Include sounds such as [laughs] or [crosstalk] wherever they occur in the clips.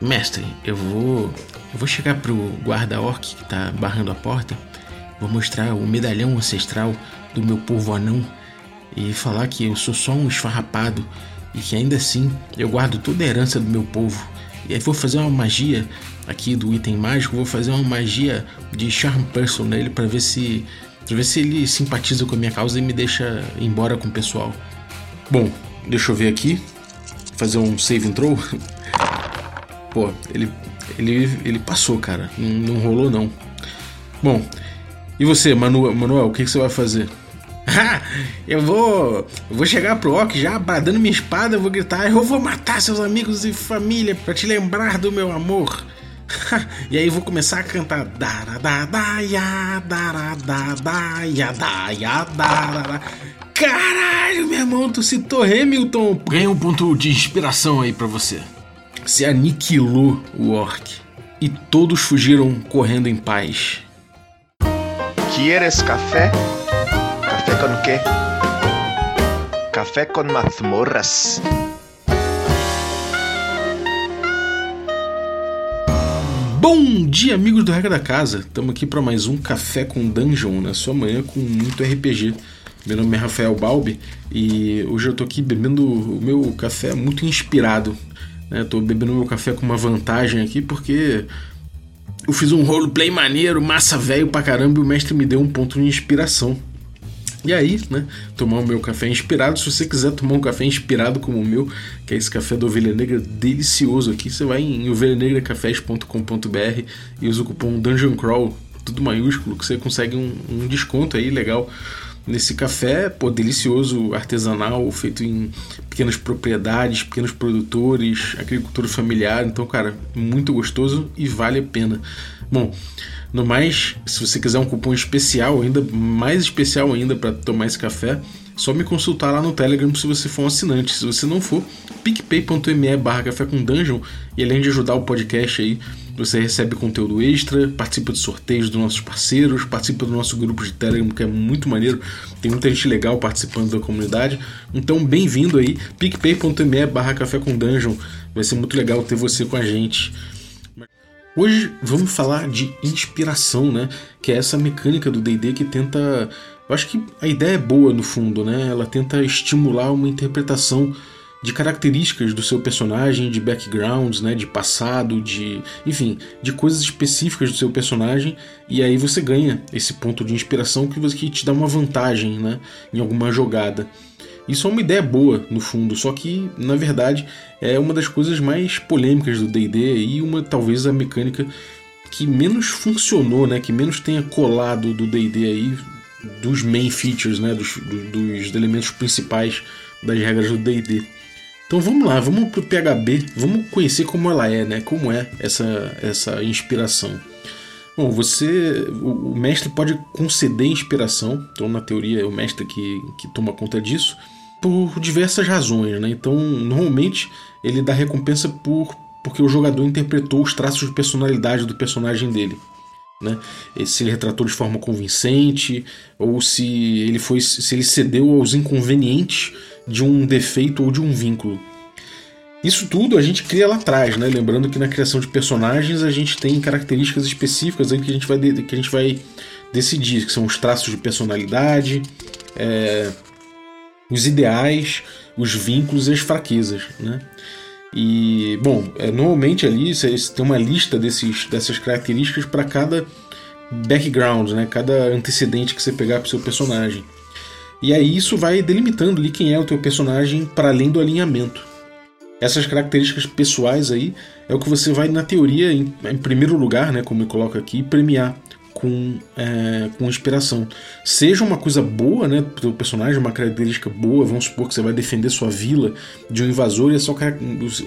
Mestre, eu vou. Eu vou chegar pro guarda-orc que tá barrando a porta. Vou mostrar o medalhão ancestral do meu povo anão e falar que eu sou só um esfarrapado e que ainda assim eu guardo toda a herança do meu povo. E aí vou fazer uma magia aqui do item mágico, vou fazer uma magia de charm person nele para ver se pra ver se ele simpatiza com a minha causa e me deixa embora com o pessoal. Bom, deixa eu ver aqui. Fazer um save and throw. [laughs] Pô, ele ele ele passou, cara. Não, não rolou não. Bom, e você, Manu, Manuel, o que, que você vai fazer? [laughs] eu vou. Eu vou chegar pro Orc já bradando minha espada, eu vou gritar, eu vou matar seus amigos e família para te lembrar do meu amor. [laughs] e aí vou começar a cantar Caralho, meu irmão, tu citou Hamilton. Ganha um ponto de inspiração aí para você. Se aniquilou o orc e todos fugiram correndo em paz. ¿Quieres café? ¿Café con qué? Café con mazmorras. Bom dia, amigos do Regra da Casa. Estamos aqui para mais um Café com Dungeon na sua manhã com muito RPG. Meu nome é Rafael Balbi e hoje eu tô aqui bebendo o meu café muito inspirado. Né? Tô bebendo meu café com uma vantagem aqui porque eu fiz um roleplay maneiro, massa velho pra caramba, e o mestre me deu um ponto de inspiração. E aí, né, tomar o meu café inspirado. Se você quiser tomar um café inspirado como o meu, que é esse café da Ovelha Negra delicioso aqui, você vai em ovelhanegracafés.com.br e usa o cupom Dungeon Crawl, tudo maiúsculo, que você consegue um, um desconto aí legal nesse café, pô, delicioso, artesanal, feito em pequenas propriedades, pequenos produtores, agricultura familiar. Então, cara, muito gostoso e vale a pena. Bom, no mais, se você quiser um cupom especial, ainda mais especial ainda para tomar esse café, só me consultar lá no Telegram se você for um assinante. Se você não for, picpay.me barra café com dungeon e além de ajudar o podcast aí, você recebe conteúdo extra, participa de sorteios dos nossos parceiros, participa do nosso grupo de Telegram, que é muito maneiro, tem muita gente legal participando da comunidade. Então, bem-vindo aí, picpay.me barra café com dungeon, vai ser muito legal ter você com a gente. Hoje vamos falar de inspiração, né? Que é essa mecânica do D&D que tenta, eu acho que a ideia é boa no fundo, né? Ela tenta estimular uma interpretação de características do seu personagem, de backgrounds, né, de passado, de, enfim, de coisas específicas do seu personagem, e aí você ganha esse ponto de inspiração que, que te dá uma vantagem, né, em alguma jogada. Isso é uma ideia boa, no fundo, só que, na verdade, é uma das coisas mais polêmicas do D&D e uma, talvez, a mecânica que menos funcionou, né, que menos tenha colado do D&D aí, dos main features, né, dos, dos elementos principais das regras do D&D. Então vamos lá, vamos pro PHB, vamos conhecer como ela é, né? Como é essa, essa inspiração. Bom, você. O, mestre pode conceder inspiração, então na teoria é o mestre que, que toma conta disso, por diversas razões, né? Então, normalmente ele dá recompensa por porque o jogador interpretou os traços de personalidade do personagem dele. Né? Se ele retratou de forma convincente, ou se ele foi se ele cedeu aos inconvenientes de um defeito ou de um vínculo. Isso tudo a gente cria lá atrás, né? Lembrando que na criação de personagens a gente tem características específicas aí que a gente vai, que a gente vai decidir, que são os traços de personalidade, é, os ideais, os vínculos e as fraquezas, né? E, bom, é, normalmente ali você tem uma lista desses, dessas características para cada background, né? cada antecedente que você pegar para o seu personagem. E aí isso vai delimitando ali quem é o teu personagem para além do alinhamento. Essas características pessoais aí é o que você vai, na teoria, em, em primeiro lugar, né, como eu coloco aqui, premiar com, é, com inspiração. Seja uma coisa boa, né, pro personagem, uma característica boa, vamos supor que você vai defender sua vila de um invasor e é só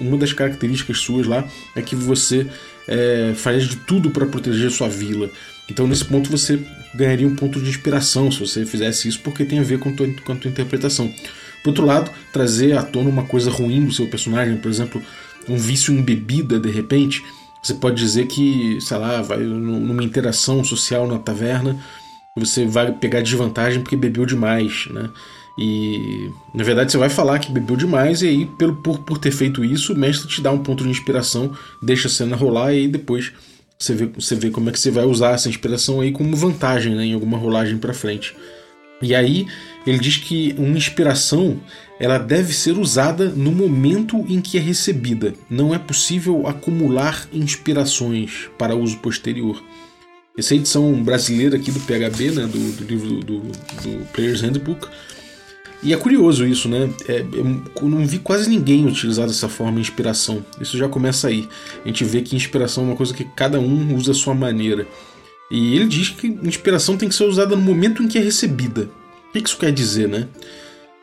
uma das características suas lá é que você é, faz de tudo para proteger sua vila. Então, nesse ponto, você ganharia um ponto de inspiração se você fizesse isso, porque tem a ver com, tua, com a tua interpretação. Por outro lado, trazer à tona uma coisa ruim do seu personagem, por exemplo, um vício em bebida, de repente, você pode dizer que, sei lá, vai numa interação social na taverna, você vai pegar desvantagem porque bebeu demais, né? E na verdade você vai falar que bebeu demais, e aí, pelo, por, por ter feito isso, o mestre te dá um ponto de inspiração, deixa a cena rolar, e aí depois você vê, você vê como é que você vai usar essa inspiração aí como vantagem né, em alguma rolagem para frente. E aí ele diz que uma inspiração ela deve ser usada no momento em que é recebida. Não é possível acumular inspirações para uso posterior. Essa é edição brasileira aqui do PHB, né, do, do livro do, do Player's Handbook, e é curioso isso, né? É, eu não vi quase ninguém utilizar dessa forma inspiração. Isso já começa aí. A gente vê que inspiração é uma coisa que cada um usa a sua maneira. E ele diz que inspiração tem que ser usada no momento em que é recebida. O que isso quer dizer, né?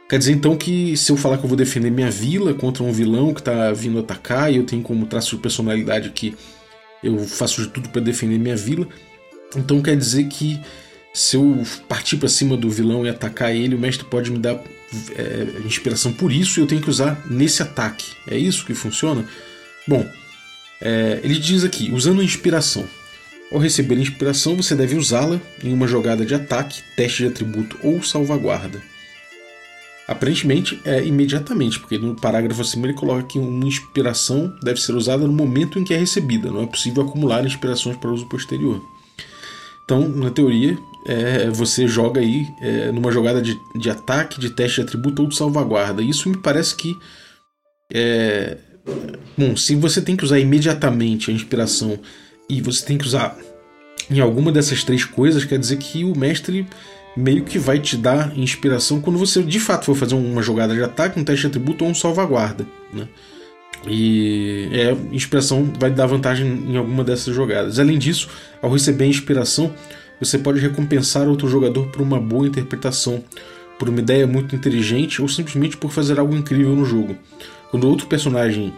Quer dizer então que se eu falar que eu vou defender minha vila contra um vilão que está vindo atacar e eu tenho como traço de personalidade que eu faço de tudo para defender minha vila, então quer dizer que se eu partir para cima do vilão e atacar ele, o mestre pode me dar é, inspiração por isso e eu tenho que usar nesse ataque. É isso que funciona? Bom, é, ele diz aqui: usando inspiração. Ao receber inspiração, você deve usá-la em uma jogada de ataque, teste de atributo ou salvaguarda. Aparentemente é imediatamente, porque no parágrafo acima ele coloca que uma inspiração deve ser usada no momento em que é recebida, não é possível acumular inspirações para uso posterior. Então, na teoria, é, você joga aí é, numa jogada de, de ataque, de teste de atributo ou de salvaguarda. Isso me parece que. É, bom, se você tem que usar imediatamente a inspiração e você tem que usar em alguma dessas três coisas, quer dizer que o mestre meio que vai te dar inspiração quando você de fato for fazer uma jogada de ataque, um teste de atributo ou um salvaguarda. Né? E é, inspiração vai dar vantagem em alguma dessas jogadas. Além disso, ao receber a inspiração, você pode recompensar outro jogador por uma boa interpretação, por uma ideia muito inteligente ou simplesmente por fazer algo incrível no jogo. Quando outro personagem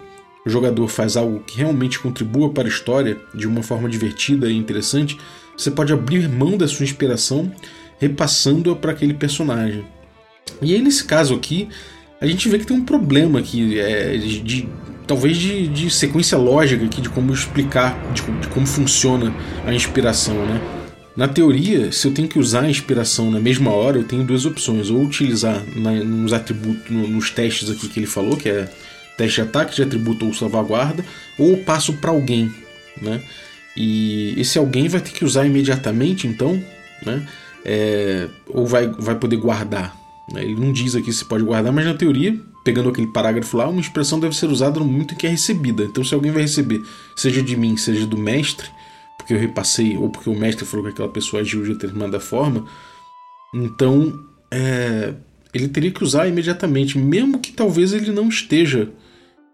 o jogador faz algo que realmente contribua para a história de uma forma divertida e interessante, você pode abrir mão da sua inspiração repassando-a para aquele personagem. E aí, nesse caso aqui, a gente vê que tem um problema aqui, é, de, talvez de, de, sequência lógica aqui de como explicar, de, de, como funciona a inspiração, né? Na teoria, se eu tenho que usar a inspiração na mesma hora, eu tenho duas opções: ou utilizar na, nos atributos, no, nos testes aqui que ele falou, que é teste ataque, de atributo ou salvaguarda, ou passo para alguém, né? E esse alguém vai ter que usar imediatamente, então, né? É, ou vai, vai poder guardar. Né? Ele não diz aqui se pode guardar, mas na teoria, pegando aquele parágrafo lá, uma expressão deve ser usada no momento em que é recebida. Então, se alguém vai receber, seja de mim, seja do mestre, porque eu repassei, ou porque o mestre falou que aquela pessoa agiu de determinada forma, então é, ele teria que usar imediatamente, mesmo que talvez ele não esteja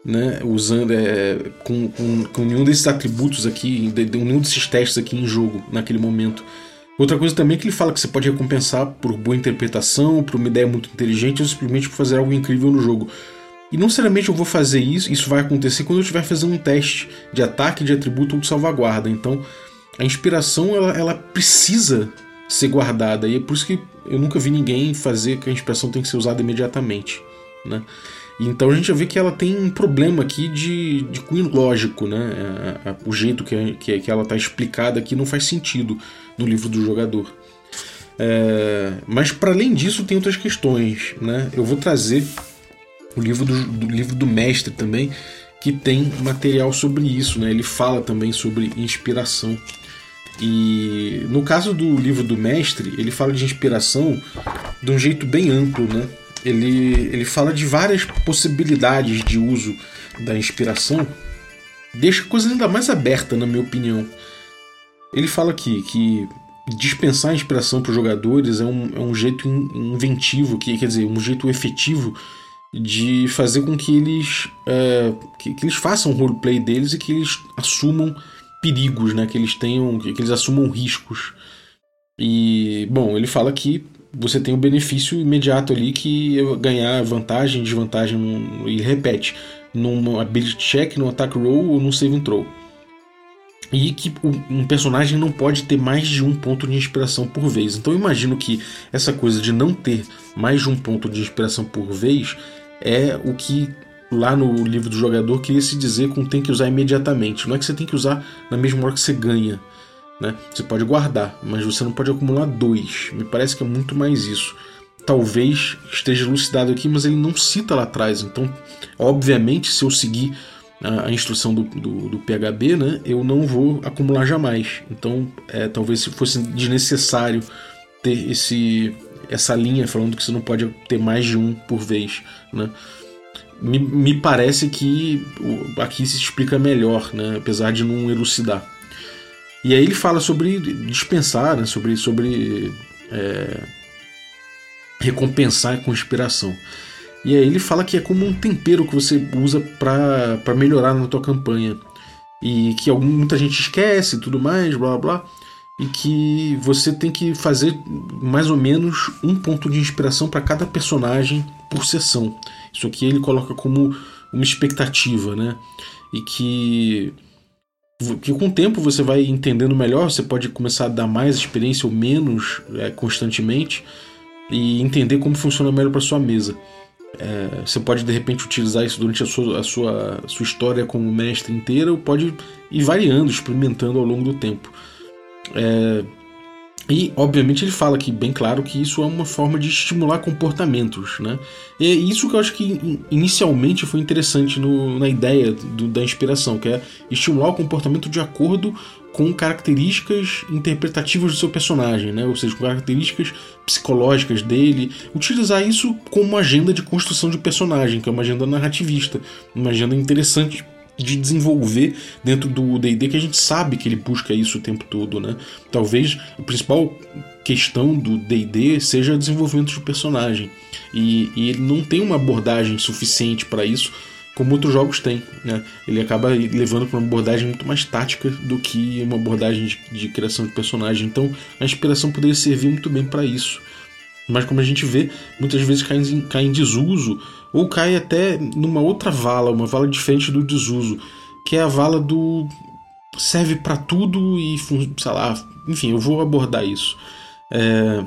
né, usando é, com, com, com, nenhum desses atributos aqui, nenhum desses testes aqui em jogo naquele momento. Outra coisa também é que ele fala que você pode recompensar por boa interpretação, por uma ideia muito inteligente ou simplesmente por fazer algo incrível no jogo. E não necessariamente eu vou fazer isso, isso vai acontecer quando eu estiver fazendo um teste de ataque, de atributo ou de salvaguarda. Então, a inspiração ela, ela precisa ser guardada e é por isso que eu nunca vi ninguém fazer que a inspiração tem que ser usada imediatamente, né? Então a gente vê que ela tem um problema aqui de, de cunho lógico, né? É, é, o jeito que, que, que ela está explicada aqui não faz sentido no livro do jogador. É, mas para além disso tem outras questões, né? Eu vou trazer o livro do, do, livro do mestre também, que tem material sobre isso, né? Ele fala também sobre inspiração. E no caso do livro do mestre, ele fala de inspiração de um jeito bem amplo, né? Ele, ele fala de várias possibilidades de uso da inspiração, deixa a coisa ainda mais aberta, na minha opinião. Ele fala aqui que dispensar a inspiração para os jogadores é um, é um jeito inventivo, que, quer dizer, um jeito efetivo de fazer com que eles, é, que, que, eles façam o roleplay deles e que eles assumam perigos, né? que eles tenham, que, eles assumam riscos. E, bom, ele fala que você tem o um benefício imediato ali que ganhar vantagem, desvantagem, e repete, num ability check, num attack roll ou num save throw. E que um personagem não pode ter mais de um ponto de inspiração por vez. Então eu imagino que essa coisa de não ter mais de um ponto de inspiração por vez é o que lá no livro do jogador queria se dizer com tem que usar imediatamente. Não é que você tem que usar na mesma hora que você ganha. Né? Você pode guardar, mas você não pode acumular dois. Me parece que é muito mais isso. talvez esteja elucidado aqui, mas ele não cita lá atrás. Então, obviamente, se eu seguir a, instrução do, do, do, PHB, né, eu não vou acumular jamais. Então, é, talvez se fosse desnecessário ter esse, essa linha falando que você não pode ter mais de um por vez. Né? Me, me parece que aqui se explica melhor, né, apesar de não elucidar. E aí ele fala sobre dispensar, né, sobre, sobre é, recompensar com inspiração. E aí ele fala que é como um tempero que você usa para melhorar na tua campanha. E que muita gente esquece tudo mais, blá blá. E que você tem que fazer mais ou menos um ponto de inspiração para cada personagem por sessão. Isso aqui ele coloca como uma expectativa, né? E que que com o tempo você vai entendendo melhor, você pode começar a dar mais experiência ou menos é, constantemente e entender como funciona melhor para sua mesa. É, você pode de repente utilizar isso durante a sua, a sua, a sua história como mestre inteira, ou pode ir variando, experimentando ao longo do tempo. É, e, obviamente, ele fala aqui bem claro que isso é uma forma de estimular comportamentos. Né? E é isso que eu acho que inicialmente foi interessante no, na ideia do, da inspiração, que é estimular o comportamento de acordo com características interpretativas do seu personagem, né? ou seja, com características psicológicas dele. Utilizar isso como agenda de construção de personagem, que é uma agenda narrativista, uma agenda interessante de desenvolver dentro do D&D que a gente sabe que ele busca isso o tempo todo, né? Talvez a principal questão do D&D seja o desenvolvimento de personagem e, e ele não tem uma abordagem suficiente para isso como outros jogos têm, né? Ele acaba levando para uma abordagem muito mais tática do que uma abordagem de, de criação de personagem. Então a inspiração poderia servir muito bem para isso. Mas como a gente vê, muitas vezes cai em, cai em desuso ou cai até numa outra vala, uma vala diferente do desuso, que é a vala do serve para tudo e sei lá, enfim, eu vou abordar isso. É...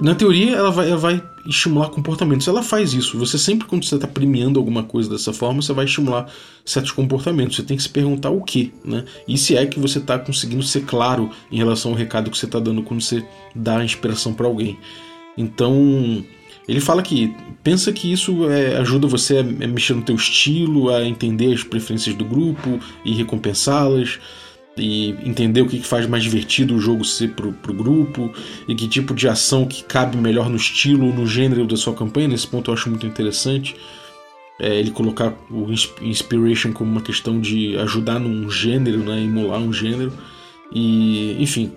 Na teoria, ela vai, ela vai estimular comportamentos. Ela faz isso. Você sempre, quando você está premiando alguma coisa dessa forma, você vai estimular certos comportamentos. Você tem que se perguntar o que, né? E se é que você está conseguindo ser claro em relação ao recado que você está dando quando você dá a inspiração para alguém. Então, ele fala que pensa que isso é, ajuda você a mexer no teu estilo, a entender as preferências do grupo e recompensá-las e entender o que faz mais divertido o jogo ser pro, pro grupo e que tipo de ação que cabe melhor no estilo, no gênero da sua campanha. Nesse ponto eu acho muito interessante. É, ele colocar o Inspiration como uma questão de ajudar num gênero, né, emular um gênero. E, enfim,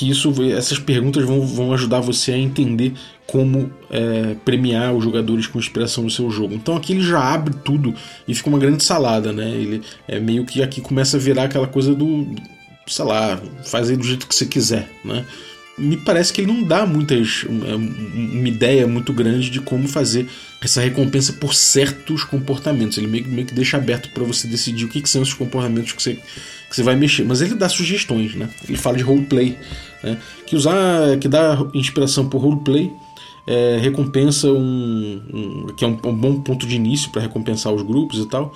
que isso, essas perguntas vão, vão ajudar você a entender como é, premiar os jogadores com inspiração no seu jogo. Então aqui ele já abre tudo e fica uma grande salada, né? Ele é meio que aqui começa a virar aquela coisa do, sei lá, fazer do jeito que você quiser, né? Me parece que ele não dá muitas uma ideia muito grande de como fazer essa recompensa por certos comportamentos. Ele meio, meio que deixa aberto para você decidir o que, que são esses comportamentos que você que você vai mexer. Mas ele dá sugestões, né? Ele fala de roleplay, né? que usar, que dá inspiração por roleplay é, recompensa um, um, que é um, um, bom ponto de início para recompensar os grupos e tal.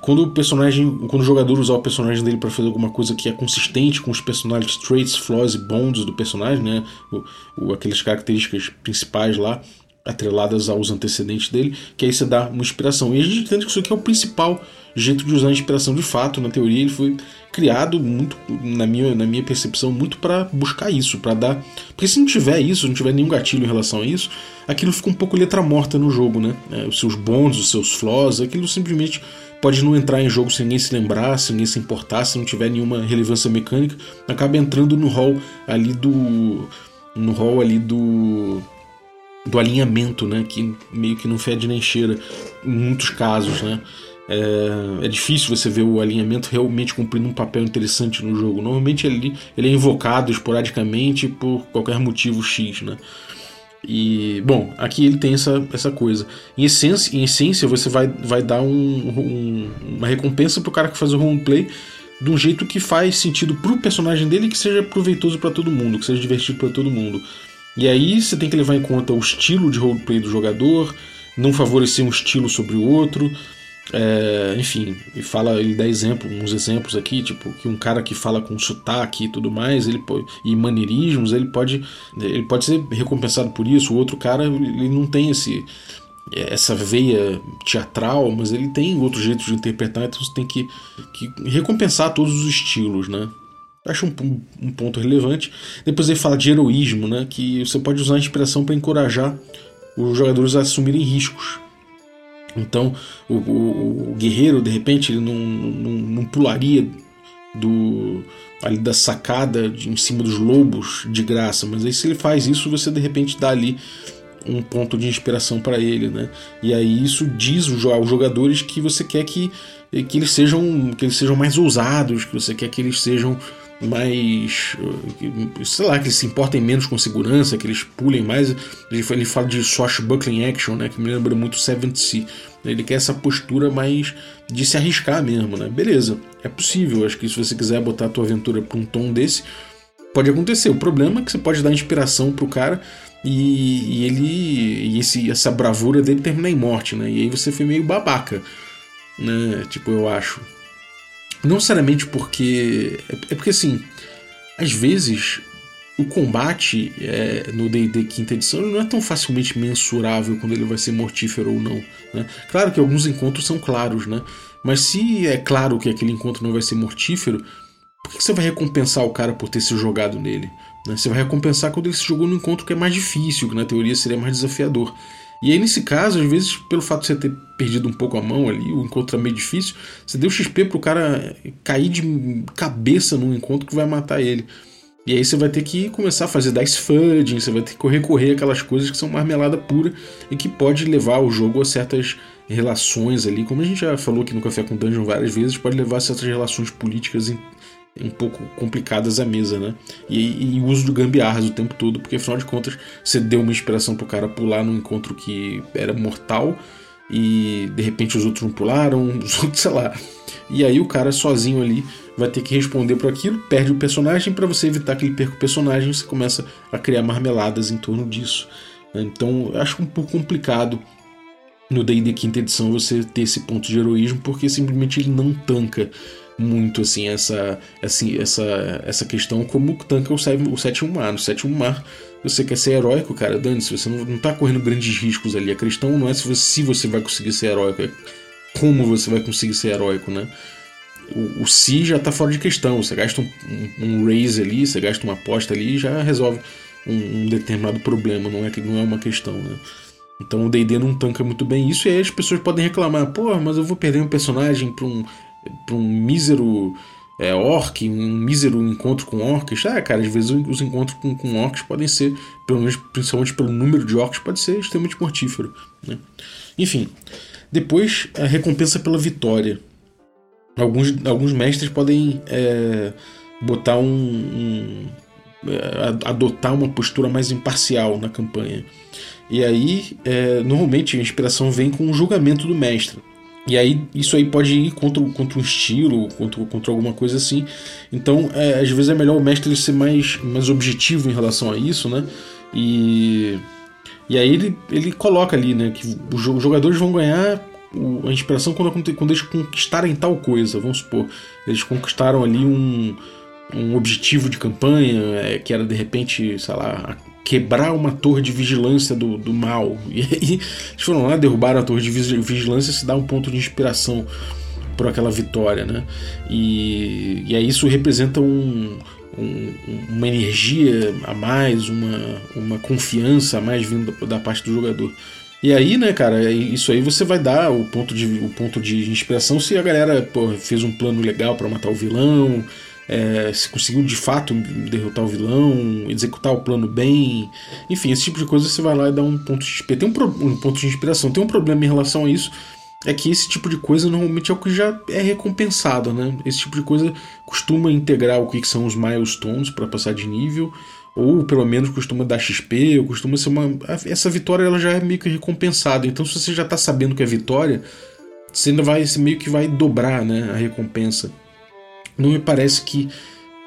Quando o personagem, quando o jogador usar o personagem dele para fazer alguma coisa que é consistente com os personagens traits, flaws e bonds do personagem, né? O, o, aquelas características principais lá, atreladas aos antecedentes dele, que aí você dá uma inspiração. E a gente entende que isso aqui é o principal jeito de usar a inspiração de fato. Na teoria, ele foi criado muito, na minha, na minha percepção, muito para buscar isso, para dar. Porque se não tiver isso, não tiver nenhum gatilho em relação a isso, aquilo fica um pouco letra morta no jogo, né? É, os seus bons, os seus flaws, aquilo simplesmente pode não entrar em jogo sem ninguém se lembrar, sem ninguém se importar, se não tiver nenhuma relevância mecânica, acaba entrando no hall ali do. no hall ali do do alinhamento, né? Que meio que não fede nem cheira em muitos casos, né? É, é, difícil você ver o alinhamento realmente cumprindo um papel interessante no jogo. Normalmente ele, ele é invocado esporadicamente por qualquer motivo X, né? E, bom, aqui ele tem essa, essa coisa. Em essência, em essência você vai, vai dar um, um, uma recompensa pro cara que faz o roleplay de um jeito que faz sentido pro personagem dele que seja proveitoso para todo mundo, que seja divertido para todo mundo. E aí você tem que levar em conta o estilo de roleplay do jogador, não favorecer um estilo sobre o outro, É, enfim, e fala, ele dá exemplo, uns exemplos aqui, tipo, que um cara que fala com sotaque e tudo mais, ele e maneirismos, ele pode, ele pode ser recompensado por isso. O outro cara, ele não tem esse essa veia teatral, mas ele tem outros jeitos de interpretar, então você tem que, que recompensar todos os estilos, né? Acho um, um, ponto relevante. Depois ele fala de heroísmo, né? Que você pode usar a inspiração para encorajar os jogadores a assumirem riscos. Então, o, o, o guerreiro, de repente, ele não, não, não, pularia do ali da sacada de, em cima dos lobos de graça, mas aí se ele faz isso, você de repente dá ali um ponto de inspiração para ele, né? E aí isso diz aos jogadores que você quer que, que eles sejam que eles sejam mais ousados, que você quer que eles sejam mais. sei lá, que eles se importem menos com segurança, que eles pulem mais. Ele fala de swashbuckling action, né? Que me lembra muito Seventh Sea. Ele quer essa postura mais de se arriscar mesmo, né? Beleza, é possível. Acho que se você quiser botar a tua aventura para um tom desse, pode acontecer. O problema é que você pode dar inspiração pro cara e, e ele. e esse, essa bravura dele terminar em morte, né? E aí você foi meio babaca, né? Tipo, eu acho. Não necessariamente porque. É, é porque assim, às vezes o combate é, no D&D quinta edição não é tão facilmente mensurável quando ele vai ser mortífero ou não. Né? Claro que alguns encontros são claros, né? Mas se é claro que aquele encontro não vai ser mortífero, por que você vai recompensar o cara por ter se jogado nele? Né? Você vai recompensar quando ele se jogou no encontro que é mais difícil, que na teoria seria mais desafiador. E aí, nesse caso, às vezes, pelo fato de você ter perdido um pouco a mão ali, o encontro é meio difícil, você deu XP pro cara cair de cabeça num encontro que vai matar ele. E aí você vai ter que começar a fazer dice fudging, você vai ter que recorrer aquelas coisas que são marmelada pura e que pode levar o jogo a certas relações ali, como a gente já falou aqui no Café com Dungeon várias vezes, pode levar a certas relações políticas um pouco complicadas à mesa, né? E, e uso de gambiarras o tempo todo, porque afinal de contas você deu uma inspiração pro cara pular num encontro que era mortal e de repente os outros não pularam, [laughs] os outros, sei lá. E aí o cara sozinho ali vai ter que responder por aquilo, perde o personagem, para você evitar que ele perca o personagem, você começa a criar marmeladas em torno disso. Então eu acho um pouco complicado no D&D quinta edição você ter esse ponto de heroísmo, porque simplesmente ele não tanca muito assim essa, assim, essa, essa questão como tanca o, o sétimo mar. No sétimo mar, você quer ser heróico, cara, dane-se, você não, não tá correndo grandes riscos ali. A questão não é se você, se você vai conseguir ser heróico, é como você vai conseguir ser heróico, né? O, o si já tá fora de questão. Você gasta um, um, um raise ali, você gasta uma aposta ali e já resolve um, um, determinado problema, não é, não é uma questão, né? Então o D&D não tanca muito bem isso e aí as pessoas podem reclamar, pô, mas eu vou perder um personagem para um para um mísero é, orc, um mísero encontro com orcs. Ah, cara, às vezes os encontros com, com orcs podem ser, pelo menos principalmente pelo número de orcs, pode ser extremamente mortífero. Né? Enfim, depois a recompensa pela vitória. Alguns, alguns mestres podem é, botar um, um é, adotar uma postura mais imparcial na campanha. E aí, é, normalmente, a inspiração vem com o julgamento do mestre. E aí isso aí pode ir contra, contra um estilo, contra, contra alguma coisa assim. Então, é, às vezes é melhor o mestre ser mais, mais objetivo em relação a isso, né? E, e aí ele, ele coloca ali, né, que os jogadores vão ganhar a inspiração quando, quando eles conquistarem tal coisa, vamos supor. Eles conquistaram ali um, um objetivo de campanha, é, que era de repente, sei lá, quebrar uma torre de vigilância do, do mal. [laughs] E aí eles foram lá, derrubaram a torre de vigilância se dá um ponto de inspiração por aquela vitória, né? E, e aí isso representa um, um, uma energia a mais, uma, uma confiança a mais vindo da parte do jogador. E aí, né, cara, isso aí você vai dar o ponto de, o ponto de inspiração se a galera pô, fez um plano legal para matar o vilão, é, se conseguiu de fato derrotar o vilão, executar o plano bem, enfim, esse tipo de coisa você vai lá e dá um ponto de. Tem um, pro, um ponto de inspiração, tem um problema em relação a isso, é que esse tipo de coisa normalmente é o que já é recompensado, né? Esse tipo de coisa costuma integrar o que são os milestones para passar de nível, ou pelo menos costuma dar XP, ou costuma ser uma. Essa vitória ela já é meio que recompensada. Então, se você já está sabendo que é vitória, você ainda vai você meio que vai dobrar né, a recompensa não me parece que,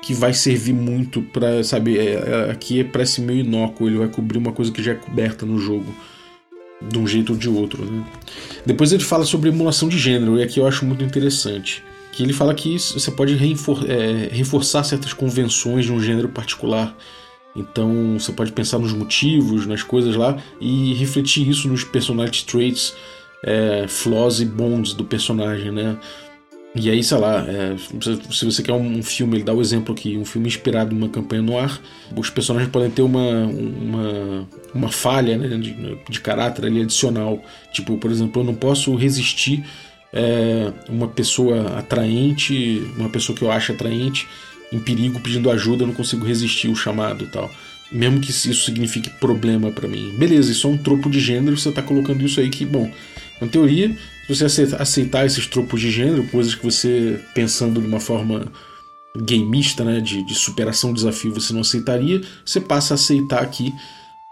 que vai servir muito para sabe, é, é, aqui é parece meio inócuo, ele vai cobrir uma coisa que já é coberta no jogo. de um jeito ou de outro. Né? Depois ele fala sobre emulação de gênero, e aqui eu acho muito interessante. Que ele fala que você pode reforçar, é, reforçar certas convenções de um gênero particular. Então você pode pensar nos motivos, nas coisas lá, e refletir isso nos personality traits, é, flaws e bons do personagem, né? E aí, sei lá, é, se você quer um filme, ele dá o exemplo aqui, um filme inspirado numa campanha no ar, os personagens podem ter uma, uma, uma falha né, de, de caráter ali adicional. Tipo, por exemplo, eu não posso resistir é, uma pessoa atraente, uma pessoa que eu acho atraente, em perigo pedindo ajuda, eu não consigo resistir o chamado e tal. Mesmo que isso signifique problema para mim. Beleza, isso é um tropo de gênero, você tá colocando isso aí que, bom, na teoria, você aceitar esses tropos de gênero, coisas que você, pensando de uma forma gameista, né, de, de superação desafio, você não aceitaria, você passa a aceitar aqui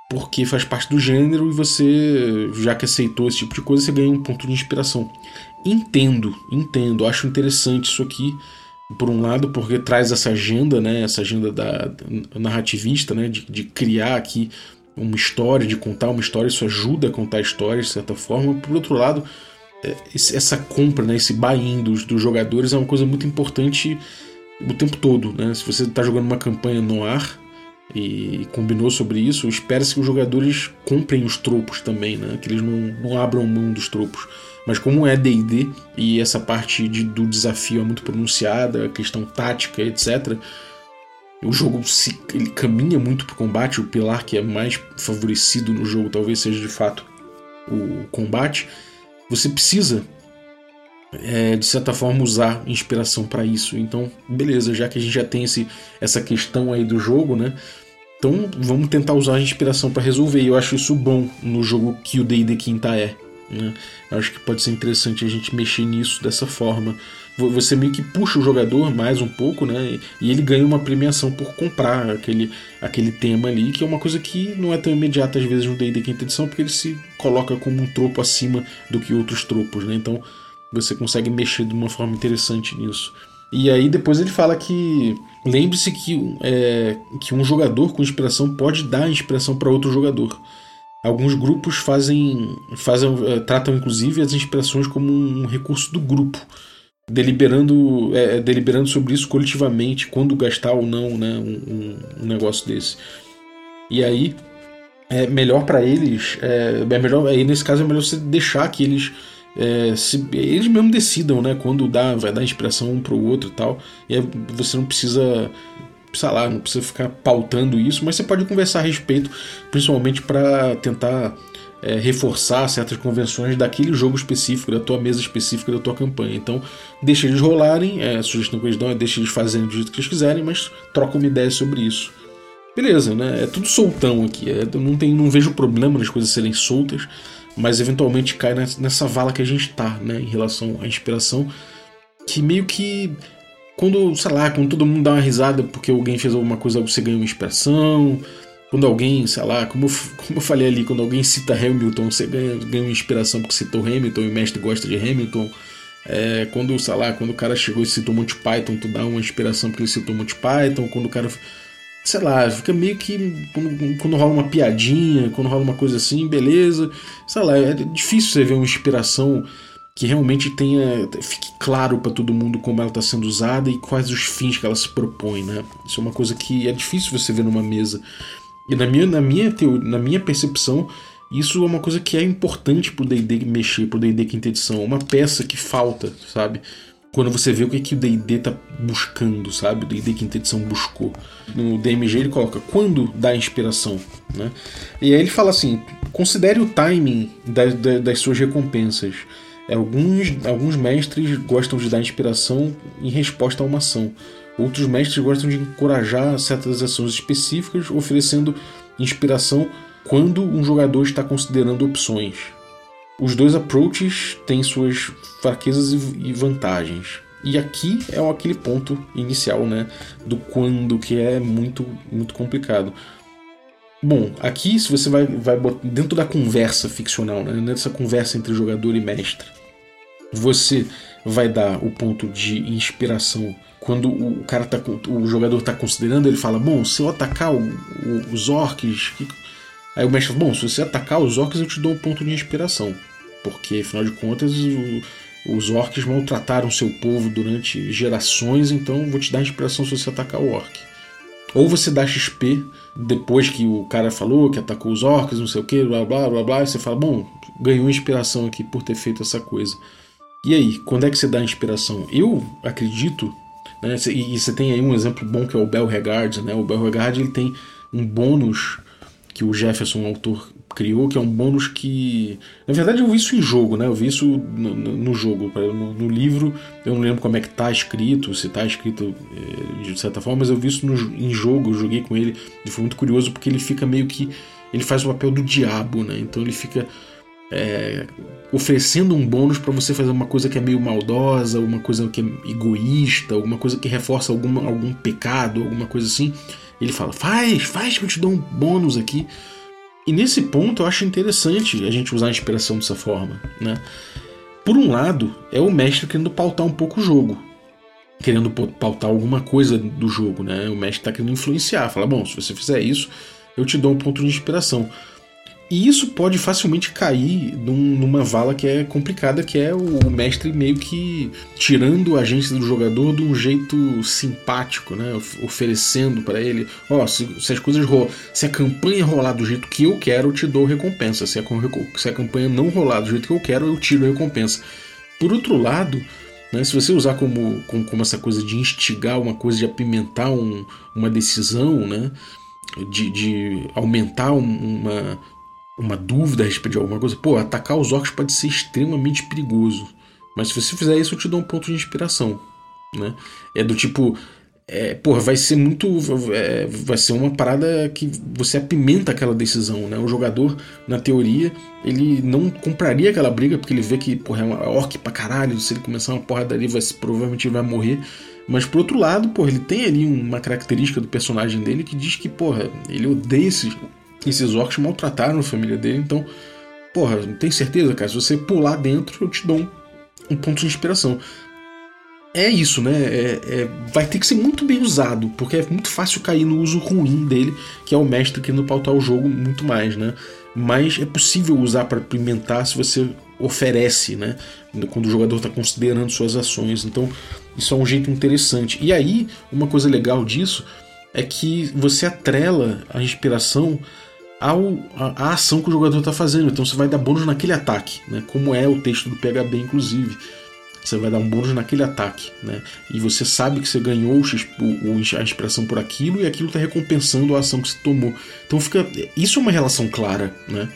porque faz parte do gênero e você, já que aceitou esse tipo de coisa, você ganha um ponto de inspiração. Entendo, entendo, acho interessante isso aqui, por um lado, porque traz essa agenda, né, essa agenda da, da narrativista, né, de, de criar aqui uma história, de contar uma história, isso ajuda a contar a história de certa forma. Por outro lado, essa compra, né, esse buy-in dos, dos, jogadores é uma coisa muito importante o tempo todo. Né? Se você está jogando uma campanha no ar e combinou sobre isso, espera-se que os jogadores comprem os tropos também, né? que eles não, não abram mão dos tropos. Mas como é D&D e essa parte de, do desafio é muito pronunciada, a questão tática, etc., o jogo se, ele caminha muito para o combate, o pilar que é mais favorecido no jogo talvez seja de fato o combate. Você precisa, é, de certa forma, usar inspiração para isso. Então, beleza, já que a gente já tem esse, essa questão aí do jogo, né? Então vamos tentar usar a inspiração para resolver. E eu acho isso bom no jogo que o D&D Quinta é. Né? Eu acho que pode ser interessante a gente mexer nisso dessa forma você meio que puxa o jogador mais um pouco, né? E ele ganha uma premiação por comprar aquele, aquele tema ali, que é uma coisa que não é tão imediata às vezes no D&D quinta edição, porque ele se coloca como um tropo acima do que outros tropos, né? Então você consegue mexer de uma forma interessante nisso. E aí depois ele fala que lembre-se que, é, que um jogador com inspiração pode dar inspiração para outro jogador. Alguns grupos fazem, fazem é, tratam inclusive as inspirações como um recurso do grupo deliberando, é, é, deliberando sobre isso coletivamente, quando gastar ou não né, um, um negócio desse. E aí é melhor para eles, é, é, melhor, aí nesse caso é melhor você deixar que eles é, se, eles mesmo decidam, né, quando dá, vai dar inspiração um pro outro e tal. E aí você não precisa sei lá, não precisa ficar pautando isso, mas você pode conversar a respeito, principalmente para tentar é, reforçar certas convenções daquele jogo específico, da tua mesa específica, da tua campanha. Então, deixa eles rolarem, é, a sugestão que eles dão é deixa eles fazerem do jeito que eles quiserem, mas troca uma ideia sobre isso. Beleza, né? É tudo soltão aqui. É, não, tem, não vejo problema nas coisas serem soltas, mas eventualmente cai nessa vala que a gente tá, né? Em relação à inspiração, que meio que quando, sei lá, quando todo mundo dá uma risada porque alguém fez alguma coisa, você ganha uma inspiração. Quando alguém, sei lá, como, como eu falei ali, quando alguém cita Hamilton, você ganha, ganha uma inspiração porque citou Hamilton e o mestre gosta de Hamilton. É, quando, sei lá, quando o cara chegou e citou Monty Python, tu dá uma inspiração porque ele citou Monty Python. Quando o cara, sei lá, fica meio que. Quando, quando rola uma piadinha, quando rola uma coisa assim, beleza. Sei lá, é difícil você ver uma inspiração que realmente tenha fique claro para todo mundo como ela está sendo usada e quais os fins que ela se propõe, né? Isso é uma coisa que é difícil você ver numa mesa. E na minha, na minha, teoria, na minha percepção, isso é uma coisa que é importante pro D&D mexer, pro D&D quinta edição. Uma peça que falta, sabe? Quando você vê o que, que o D&D tá buscando, sabe? O D&D quinta edição buscou. No DMG ele coloca quando dá inspiração, né? E aí ele fala assim, considere o timing das, das suas recompensas. Alguns, alguns mestres gostam de dar inspiração em resposta a uma ação. Outros mestres gostam de encorajar certas ações específicas, oferecendo inspiração quando um jogador está considerando opções. Os dois approaches têm suas fraquezas e vantagens. E aqui é aquele ponto inicial, né, do quando que é muito muito complicado. Bom, aqui se você vai, vai dentro da conversa ficcional, né, nessa conversa entre jogador e mestre, você vai dar o ponto de inspiração quando o cara tá, o jogador está considerando, ele fala: bom, se eu atacar o, o, os orcs, Aí o mestre fala, bom, se você atacar os orcs eu te dou um ponto de inspiração. Porque, afinal de contas, o, os orcs maltrataram seu povo durante gerações, então vou te dar inspiração se você atacar o orc. Ou você dá XP depois que o cara falou que atacou os orcs, não sei o que, blá blá blá blá, e você fala, bom, ganhou inspiração aqui por ter feito essa coisa. E aí, quando é que você dá inspiração? Eu acredito, né, e você tem aí um exemplo bom que é o Bel Regard, né? O Bel Regard ele tem um bônus que o Jefferson, o autor, criou, que é um bônus que. Na verdade, eu vi isso em jogo, né? Eu vi isso no, no jogo. No, no, livro, eu não lembro como é que tá escrito, se tá escrito é, de certa forma, mas eu vi isso em jogo, eu joguei com ele e foi muito curioso porque ele fica meio que. Ele faz o papel do diabo, né? Então ele fica. É, oferecendo um bônus para você fazer uma coisa que é meio maldosa, uma coisa que é egoísta, alguma coisa que reforça algum pecado, alguma coisa assim. Ele fala: faz, faz que eu te dou um bônus aqui. E nesse ponto eu acho interessante a gente usar a inspiração dessa forma, né? Por um lado, é o mestre querendo pautar um pouco o jogo, querendo pautar alguma coisa do jogo, né? O mestre está querendo influenciar, fala, bom, se você fizer isso, eu te dou um ponto de inspiração. E isso pode facilmente cair num, numa vala que é complicada, que é o mestre meio que tirando a agência do jogador de um jeito simpático, né? Oferecendo para ele, ó, oh, se, se, as coisas rolam, se a campanha rolar do jeito que eu quero, eu te dou recompensa. Se a, se a campanha não rolar do jeito que eu quero, eu tiro a recompensa. Por outro lado, né, se você usar como, como, como, essa coisa de instigar uma coisa, de apimentar um, uma decisão, né? De, de aumentar uma, uma dúvida a respeito de alguma coisa, pô, atacar os orcs pode ser extremamente perigoso. Mas se você fizer isso, eu te dou um ponto de inspiração. Né? É do tipo. É, porra, vai ser muito. É, vai ser uma parada que você apimenta aquela decisão, né? O jogador, na teoria, ele não compraria aquela briga, porque ele vê que, porra, é uma orc pra caralho, se ele começar uma porrada ali, vai, provavelmente vai morrer. Mas por outro lado, porra, ele tem ali uma característica do personagem dele que diz que, porra, ele odeia esses, esses orcs maltrataram a família dele, então, porra, não tem certeza, cara? Se você pular dentro, eu te dou um, um ponto de inspiração. É isso, né? É, é, vai ter que ser muito bem usado, porque é muito fácil cair no uso ruim dele, que é o mestre querendo pautar o jogo muito mais, né? Mas é possível usar para pimentar se você oferece, né? Quando o jogador está considerando suas ações. Então, isso é um jeito interessante. E aí, uma coisa legal disso é que você atrela a inspiração ao, a, a ação que o jogador está fazendo. Então você vai dar bônus naquele ataque, né? como é o texto do PHB, inclusive. Você vai dar um bônus naquele ataque, né? E você sabe que você ganhou o, a inspiração por aquilo e aquilo está recompensando a ação que você tomou. Então fica. Isso é uma relação clara, né?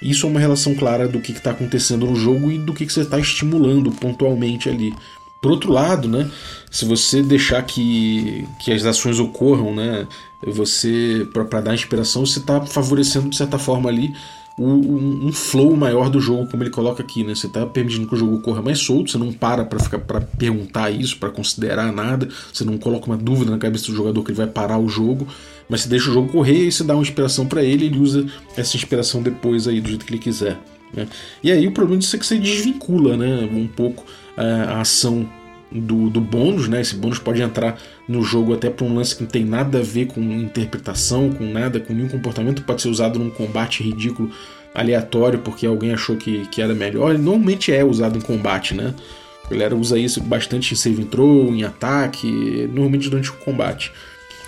Isso é uma relação clara do que está acontecendo no jogo e do que, que você está estimulando pontualmente ali. Por outro lado, né, se você deixar que, que as ações ocorram, né, você para dar inspiração, você está favorecendo de certa forma ali um, um, flow maior do jogo, como ele coloca aqui, né? Você está permitindo que o jogo corra mais solto, você não para para ficar para perguntar isso, para considerar nada, você não coloca uma dúvida na cabeça do jogador que ele vai parar o jogo, mas você deixa o jogo correr e você dá uma inspiração para ele, ele usa essa inspiração depois aí do jeito que ele quiser. Né? E aí o problema disso é que você desvincula, né, um pouco a ação do, do bônus, né? Esse bônus pode entrar no jogo até para um lance que não tem nada a ver com interpretação, com nada, com nenhum comportamento, pode ser usado num combate ridículo, aleatório, porque alguém achou que, que era melhor. Ele normalmente é usado em combate, né? A galera usa isso bastante em save throw, em ataque, normalmente durante o combate.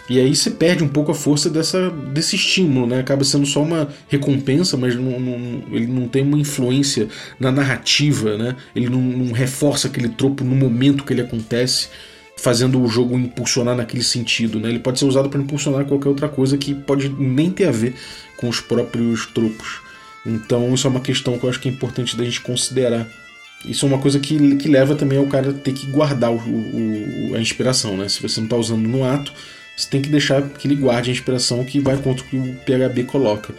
E aí você perde um pouco a força dessa, desse estímulo, né? Acaba sendo só uma recompensa, mas não, não, ele não tem uma influência na narrativa, né? Ele não, não reforça aquele tropo no momento que ele acontece, fazendo o jogo impulsionar naquele sentido, né? Ele pode ser usado para impulsionar qualquer outra coisa que pode nem ter a ver com os próprios tropos. Então isso é uma questão que eu acho que é importante da gente considerar. Isso é uma coisa que, que leva também ao cara ter que guardar o, o, a inspiração, né? Se você não está usando no ato, você tem que deixar que ele guarde a inspiração que vai contra o que o PHB coloca.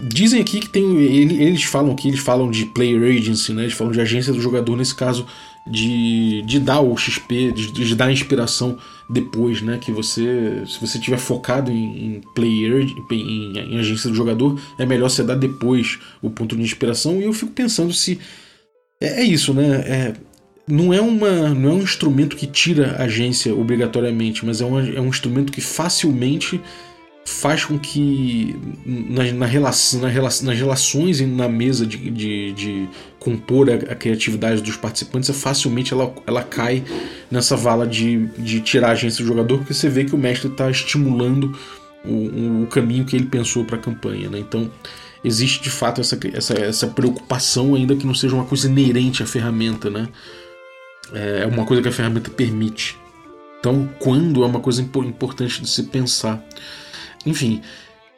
Dizem aqui que tem. Eles falam aqui, eles falam de player agency, né? Eles falam de agência do jogador, nesse caso, de, de dar o XP, de, de dar a inspiração depois, né? Que você. Se você tiver focado em, em player, em, em, agência do jogador, é melhor você dar depois o ponto de inspiração. E eu fico pensando se. É, é isso, né? É, não é, uma, não é um instrumento que tira a agência obrigatoriamente, mas é, uma, é um instrumento que facilmente faz com que na, na relação, na relação, nas relações e na mesa de, de, de compor a, a, criatividade dos participantes, é facilmente ela, ela cai nessa vala de, de tirar a agência do jogador, porque você vê que o mestre está estimulando o, o, caminho que ele pensou para a campanha. Né? Então existe de fato essa, essa, essa preocupação, ainda que não seja uma coisa inerente à ferramenta. Né? É uma coisa que a ferramenta permite. Então, quando é uma coisa importante de se pensar. Enfim,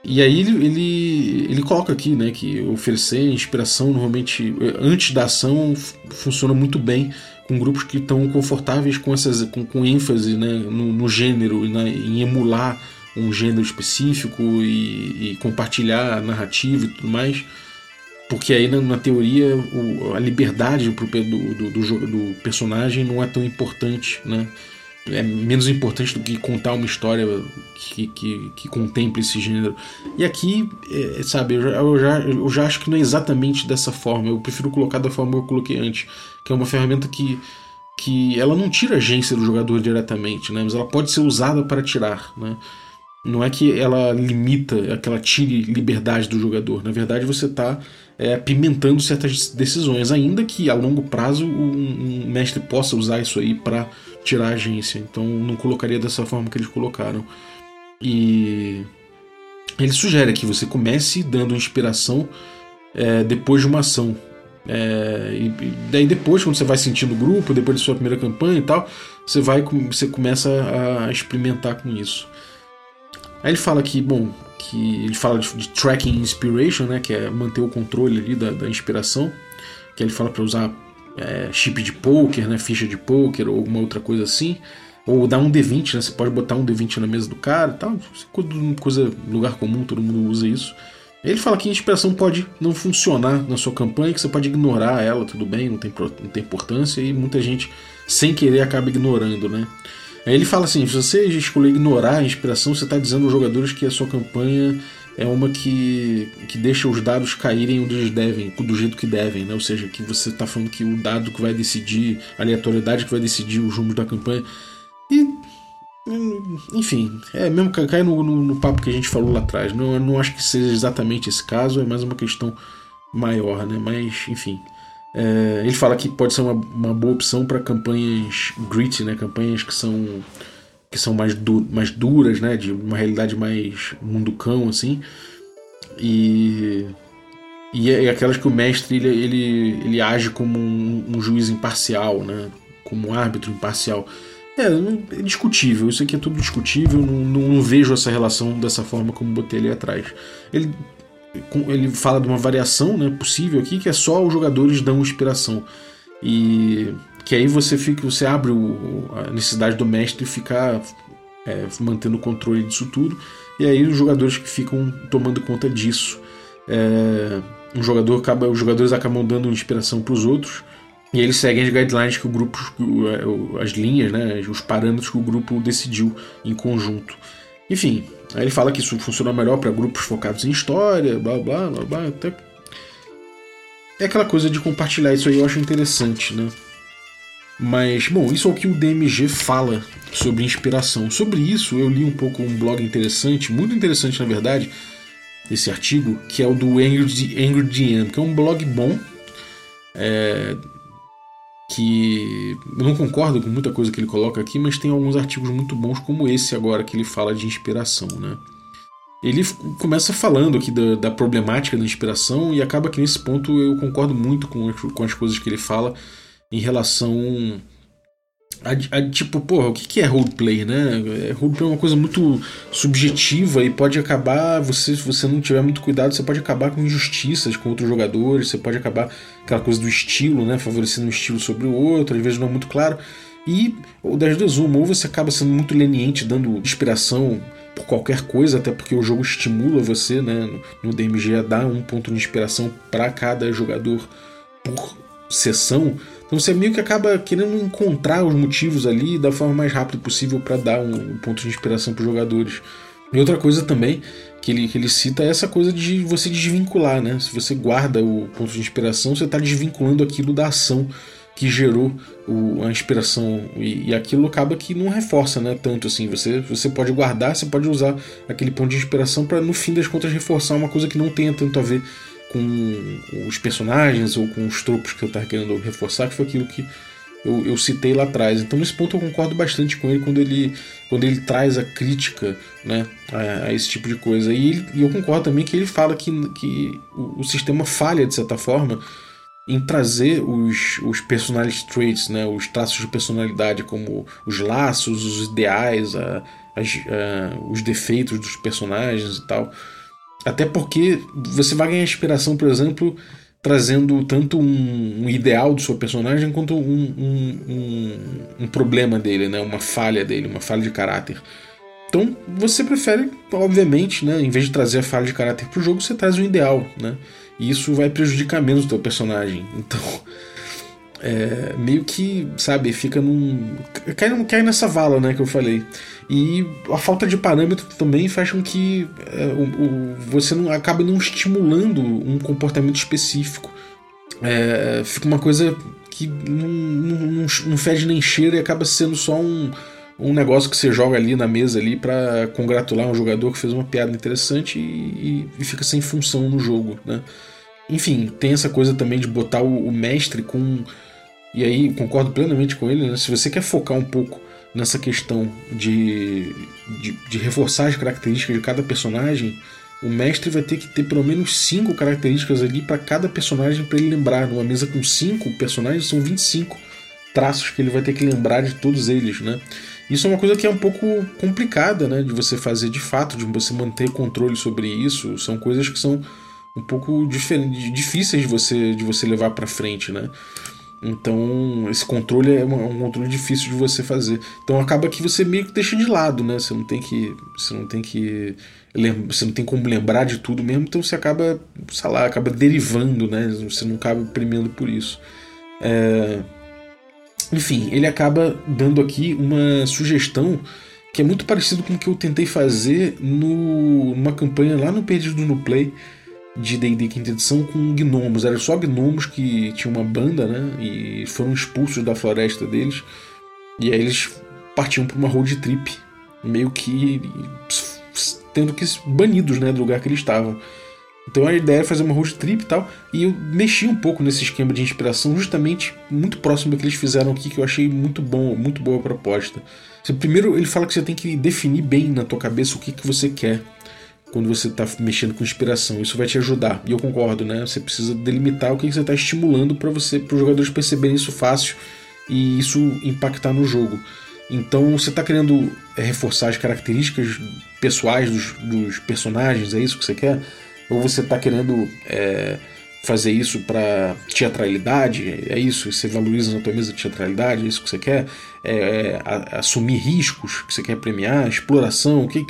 e aí ele, ele, ele coloca aqui né, que oferecer inspiração normalmente antes da ação funciona muito bem com grupos que estão confortáveis com essas com, com ênfase né, no, no gênero, né, em emular um gênero específico e, e, compartilhar narrativa e tudo mais. Porque aí na, na teoria o, a liberdade pro, do, do, do, do personagem não é tão importante, né? é menos importante do que contar uma história que, que, que contemple esse gênero. E aqui, é, sabe, eu já, eu, já, eu já acho que não é exatamente dessa forma. Eu prefiro colocar da forma que eu coloquei antes, que é uma ferramenta que, que ela não tira a agência do jogador diretamente, né? mas ela pode ser usada para tirar. Né? Não é que ela limita, é que ela tire liberdade do jogador. Na verdade, você está é, apimentando certas decisões, ainda que a longo prazo um, um mestre possa usar isso aí para tirar a agência. Então não colocaria dessa forma que eles colocaram. E ele sugere que você comece dando inspiração é, depois de uma ação. É, e, daí depois, quando você vai sentindo o grupo, depois da sua primeira campanha e tal, você vai você começa a experimentar com isso. Aí ele fala que, bom, que ele fala de, de tracking inspiration, né, que é manter o controle ali da, da inspiração, que ele fala para usar é, chip de poker, né, ficha de poker ou alguma outra coisa assim. Ou dar um D20, né? Você pode botar um D20 na mesa do cara tal. Coisa, lugar comum, todo mundo usa isso. Ele fala que a inspiração pode não funcionar na sua campanha, que você pode ignorar ela, tudo bem, não tem, não tem importância, e muita gente, sem querer, acaba ignorando, né? Ele fala assim: se você escolher ignorar a inspiração, você está dizendo aos jogadores que a sua campanha é uma que, que deixa os dados caírem onde eles devem, do jeito que devem, né? Ou seja, que você está falando que o dado que vai decidir, a aleatoriedade que vai decidir os rumos da campanha. E. Enfim, é mesmo que cai no, no, no, papo que a gente falou lá atrás. Não, não acho que seja exatamente esse caso, é mais uma questão maior, né? Mas, enfim. É, ele fala que pode ser uma, uma boa opção para campanhas gritty, né? Campanhas que são que são mais, du mais duras, né? De uma realidade mais munducão, assim. E, e, é, aquelas que o mestre ele, ele, ele age como um, um, juiz imparcial, né? Como um árbitro imparcial. É, é discutível, isso aqui é tudo discutível, não, não, não, vejo essa relação dessa forma como botei ali atrás. Ele, ele fala de uma variação né, possível aqui, que é só os jogadores dão inspiração. E que aí você fica, você abre o, a necessidade do mestre ficar é, mantendo o controle disso tudo, e aí os jogadores que ficam tomando conta disso. É, um jogador acaba, os jogadores acabam dando inspiração para os outros, e eles seguem as guidelines que o grupo, é, as linhas, né, os parâmetros que o grupo decidiu em conjunto. Enfim, aí ele fala que isso funciona melhor para grupos focados em história, blá blá blá blá. Até... É aquela coisa de compartilhar isso aí, eu acho interessante, né? Mas, bom, isso é o que o DMG fala sobre inspiração. Sobre isso, eu li um pouco um blog interessante, muito interessante na verdade, esse artigo, que é o do Angry, Angry DM, que é um blog bom, é, que eu não concordo com muita coisa que ele coloca aqui, mas tem alguns artigos muito bons, como esse agora, que ele fala de inspiração, né? Ele começa falando aqui da, da problemática da inspiração e acaba que nesse ponto eu concordo muito com, com as coisas que ele fala, em relação a, a, tipo, porra, o que, que é roleplay, né? É, roleplay é uma coisa muito subjetiva e pode acabar, você, se você não tiver muito cuidado, você pode acabar com injustiças com outros jogadores, você pode acabar aquela coisa do estilo, né? Favorecendo um estilo sobre o outro, às vezes não é muito claro. E ou das duas, uma, ou você acaba sendo muito leniente, dando inspiração por qualquer coisa, até porque o jogo estimula você, né? No DMG a dar um ponto de inspiração para cada jogador por sessão então você meio que acaba querendo encontrar os motivos ali da forma mais rápida possível para dar um, ponto de inspiração para os jogadores. E outra coisa também que ele, que ele cita é essa coisa de você desvincular, né? Se você guarda o ponto de inspiração, você está desvinculando aquilo da ação que gerou o, a inspiração e, e, aquilo acaba que não reforça né, tanto assim. Você, você pode guardar, você pode usar aquele ponto de inspiração para no fim das contas reforçar uma coisa que não tenha tanto a ver com os personagens ou com os tropos que eu estava querendo reforçar, que foi aquilo que eu, eu, citei lá atrás. Então nesse ponto eu concordo bastante com ele quando ele, quando ele traz a crítica né, a, a esse tipo de coisa. E, ele, e, eu concordo também que ele fala que, que o, o, sistema falha, de certa forma, em trazer os, os personality traits, né, os traços de personalidade, como os laços, os ideais, a, as, a, os defeitos dos personagens e tal. Até porque você vai ganhar inspiração, por exemplo, trazendo tanto um, um ideal do seu personagem quanto um, um, um, problema dele, né? uma falha dele, uma falha de caráter. Então você prefere, obviamente, né? em vez de trazer a falha de caráter para o jogo, você traz o ideal. Né? E isso vai prejudicar menos o teu personagem. Então, é, meio que, sabe, fica num. Cai, cai nessa vala, né, que eu falei. E a falta de parâmetro também faz com que é, o, o, você não acabe não estimulando um comportamento específico. É, fica uma coisa que não, não, não, fede nem cheira e acaba sendo só um, um negócio que você joga ali na mesa ali para congratular um jogador que fez uma piada interessante e, e, fica sem função no jogo, né? Enfim, tem essa coisa também de botar o, o mestre com e aí concordo plenamente com ele, né? se você quer focar um pouco nessa questão de, de, de, reforçar as características de cada personagem, o mestre vai ter que ter pelo menos cinco características ali para cada personagem para ele lembrar. Numa mesa com cinco personagens são 25 traços que ele vai ter que lembrar de todos eles, né? Isso é uma coisa que é um pouco complicada, né, de você fazer de fato, de você manter controle sobre isso. São coisas que são um pouco difíceis de você de você levar para frente, né? Então, esse controle é um controle difícil de você fazer. Então, acaba que você meio que deixa de lado, né? Você não tem que, você não tem que, você não tem como lembrar de tudo mesmo. Então, você acaba, sei lá, acaba derivando, né? Você não acaba premiando por isso. É... Enfim, ele acaba dando aqui uma sugestão que é muito parecido com o que eu tentei fazer no, numa campanha lá no Perdido no Play de D&D quinta edição com gnomos. Eram só gnomos que tinham uma banda, né? E foram expulsos da floresta deles. E aí eles partiam para uma road trip, meio que tendo que banidos, né, do lugar que eles estavam. Então a ideia era fazer uma road trip e tal, e eu mexi um pouco nesse esquema de inspiração, justamente muito próximo do que eles fizeram aqui, que eu achei muito bom, muito boa proposta. Primeiro ele fala que você tem que definir bem na tua cabeça o que, que você quer quando você está mexendo com inspiração. Isso vai te ajudar. E eu concordo, né? Você precisa delimitar o que você está estimulando para você, para os jogadores perceberem isso fácil e isso impactar no jogo. Então você está querendo é, reforçar as características pessoais dos, dos, personagens, é isso que você quer? Ou você está querendo é, fazer isso para teatralidade? É isso? Você valoriza na tua mesa teatralidade? É isso que você quer? É, é assumir riscos que você quer premiar? Exploração? O que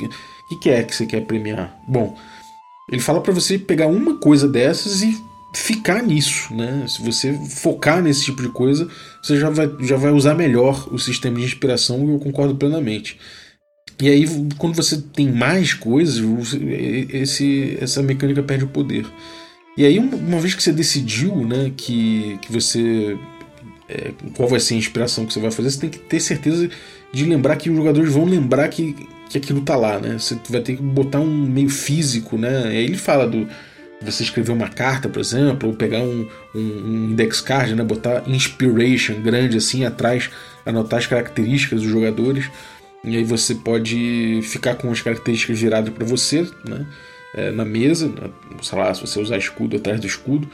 o que é que você quer premiar? Bom, ele fala para você pegar uma coisa dessas e ficar nisso, né? Se você focar nesse tipo de coisa, você já vai, já vai usar melhor o sistema de inspiração e eu concordo plenamente. E aí, quando você tem mais coisas, esse, essa mecânica perde o poder. E aí, uma vez que você decidiu né, que, que você. É, qual vai ser a inspiração que você vai fazer, você tem que ter certeza de lembrar que os jogadores vão lembrar que que aquilo tá lá, né? Você vai ter que botar um meio físico, né? E aí ele fala do você escrever uma carta, por exemplo, ou pegar um, um, um index card, né? Botar inspiration grande assim atrás, anotar as características dos jogadores. E aí você pode ficar com as características viradas para você, né? É, na mesa, sei lá, se você usar escudo atrás do escudo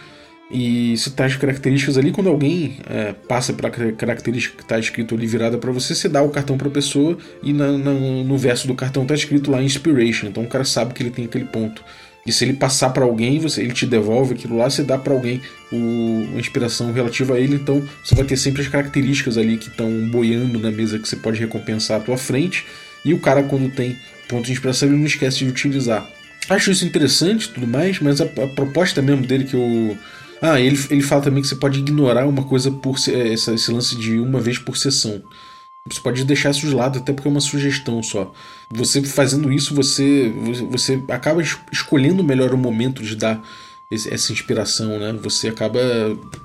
e citar as características ali. Quando alguém é, passa pela característica que está escrito ali virada para você, você dá o cartão para a pessoa e na, na, no verso do cartão está escrito lá Inspiration. Então o cara sabe que ele tem aquele ponto. E se ele passar para alguém, você, ele te devolve aquilo lá, você dá para alguém o, a inspiração relativa a ele. Então você vai ter sempre as características ali que estão boiando na mesa que você pode recompensar à tua frente. E o cara, quando tem ponto de inspiração, ele não esquece de utilizar. Acho isso interessante tudo mais, mas a, a proposta mesmo dele que eu ah, ele, ele fala também que você pode ignorar uma coisa por essa, esse lance de uma vez por sessão. Você pode deixar isso de lado, até porque é uma sugestão só. Você fazendo isso, você, você acaba escolhendo melhor o momento de dar essa inspiração, né? Você acaba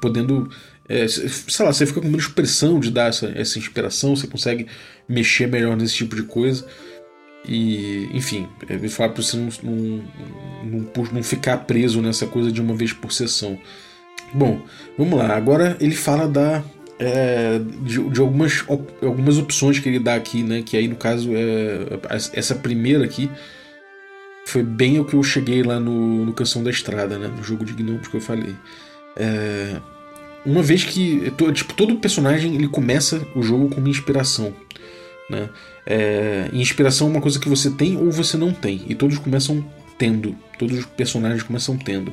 podendo é, sei lá, você fica com menos pressão de dar essa, essa inspiração, você consegue mexer melhor nesse tipo de coisa. E, enfim, é, me falar para você não, não, não, não, ficar preso nessa coisa de uma vez por sessão. Bom, vamos lá. Agora ele fala da, é, de, de, algumas, algumas opções que ele dá aqui, né? Que aí no caso é essa primeira aqui foi bem o que eu cheguei lá no, no Canção da Estrada, né? No jogo de Gnomos que eu falei. É, uma vez que tipo todo personagem ele começa o jogo com uma inspiração, né? É, inspiração é uma coisa que você tem ou você não tem e todos começam tendo, todos os personagens começam tendo.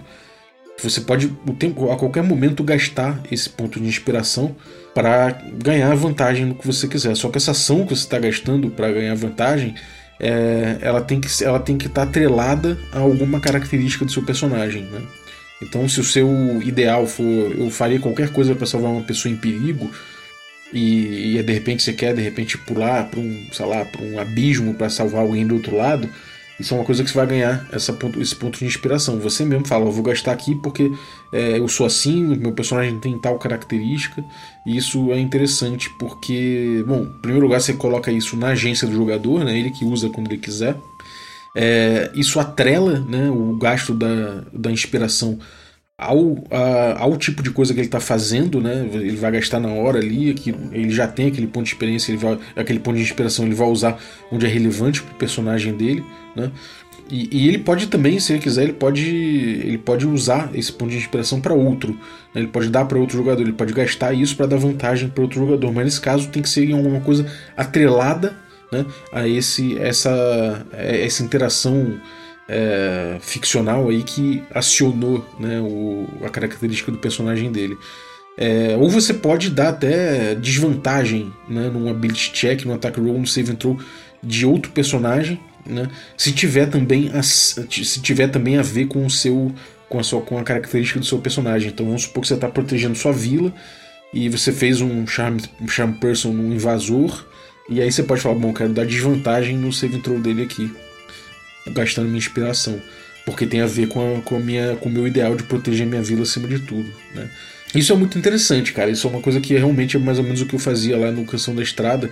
Você pode o tempo, a qualquer momento gastar esse ponto de inspiração para ganhar vantagem no que você quiser. Só que essa ação que você está gastando para ganhar vantagem, é, ela tem que ela tem que estar tá atrelada a alguma característica do seu personagem. Né? Então, se o seu ideal for eu faria qualquer coisa para salvar uma pessoa em perigo e, e de repente você quer de repente pular para um, sei lá, para um abismo para salvar alguém do outro lado, isso é uma coisa que você vai ganhar essa esse ponto de inspiração. Você mesmo fala, eu vou gastar aqui porque é, eu sou assim, meu personagem tem tal característica. E isso é interessante porque, bom, em primeiro lugar você coloca isso na agência do jogador, né, ele que usa quando ele quiser. É, isso atrela né, o gasto da, da inspiração ao, a, ao tipo de coisa que ele está fazendo, né? Ele vai gastar na hora ali, que ele já tem aquele ponto de experiência, ele vai, aquele ponto de inspiração ele vai usar onde é relevante para o personagem dele, né? E, e, ele pode também, se ele quiser, ele pode, ele pode usar esse ponto de inspiração para outro. Né? Ele pode dar para outro jogador, ele pode gastar isso para dar vantagem para outro jogador. Mas nesse caso tem que ser alguma coisa atrelada né? a esse, essa, essa interação é, ficcional aí que acionou né, o, a característica do personagem dele. É, ou você pode dar até desvantagem né, num ability check, no attack roll, no save and throw de outro personagem, né, se tiver também a, se tiver também a ver com o seu com a sua com a característica do seu personagem. Então vamos supor que você está protegendo sua vila e você fez um charm, um charm person no invasor e aí você pode falar, bom, quero dar desvantagem no save and throw dele aqui gastando minha inspiração. Porque tem a ver com, a, com, a minha, com o meu ideal de proteger minha vila acima de tudo. Né? Isso é muito interessante, cara. Isso é uma coisa que realmente é mais ou menos o que eu fazia lá no Canção da Estrada.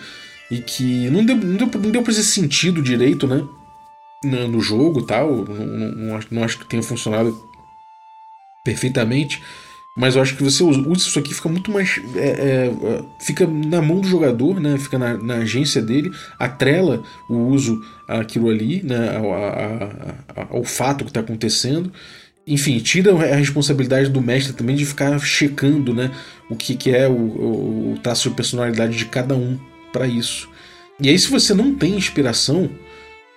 E que não deu, não deu, não deu pra esse sentido direito, né? No, no jogo tal. Não, não, não, acho, não acho que tenha funcionado perfeitamente. Mas eu acho que você usa isso aqui fica muito mais. É, é, fica na mão do jogador, né? Fica na, na, agência dele, atrela o uso aquilo ali, né? Ao, a, a, ao fato que está acontecendo. Enfim, tira a responsabilidade do mestre também de ficar checando né? o que, que é o, o, o traço de personalidade de cada um para isso. E aí, se você não tem inspiração,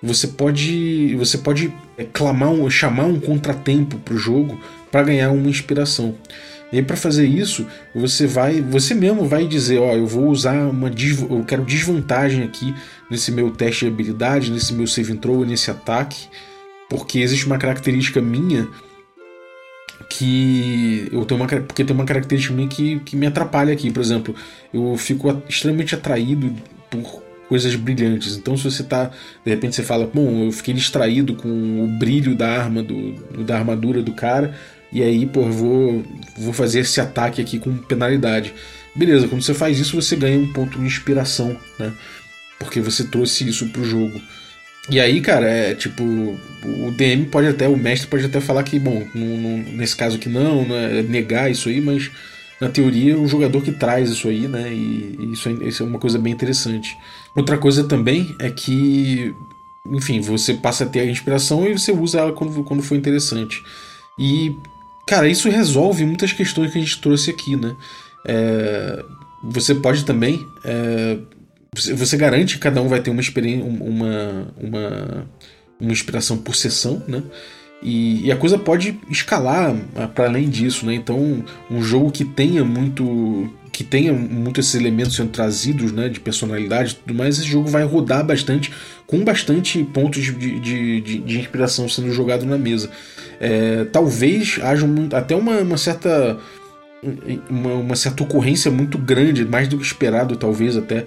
você pode você pode é, clamar chamar um contratempo para o jogo para ganhar uma inspiração. E para fazer isso, você vai, você mesmo vai dizer, ó, eu vou usar uma eu quero desvantagem aqui nesse meu teste de habilidade, nesse meu save throw, nesse ataque, porque existe uma característica minha que eu tenho uma porque tem uma característica minha que, que me atrapalha aqui, por exemplo, eu fico extremamente atraído por coisas brilhantes. Então, se você tá. De repente você fala, bom, eu fiquei distraído com o brilho da arma, do, da armadura do cara, e aí, pô, vou, vou fazer esse ataque aqui com penalidade. Beleza, quando você faz isso, você ganha um ponto de inspiração, né? Porque você trouxe isso pro jogo. E aí, cara, é tipo, o DM pode até, o mestre pode até falar que, bom, nesse caso aqui não, né, negar isso aí, mas na teoria o jogador que traz isso aí, né, e, isso, é, isso é uma coisa bem interessante. Outra coisa também é que, enfim, você passa a ter a inspiração e você usa ela quando, quando for interessante. E Cara, isso resolve muitas questões que a gente trouxe aqui, né? É, você pode também. É, você garante que cada um vai ter uma experiência, uma, uma, uma inspiração por sessão, né? E, e a coisa pode escalar para além disso, né? Então, um jogo que tenha muito que tenha muito esses elementos sendo trazidos, né, de personalidade e tudo mais, esse jogo vai rodar bastante, com bastante pontos de, de, de, de inspiração sendo jogado na mesa. É, talvez haja até uma, uma certa uma, uma, certa ocorrência muito grande, mais do que esperado, talvez até,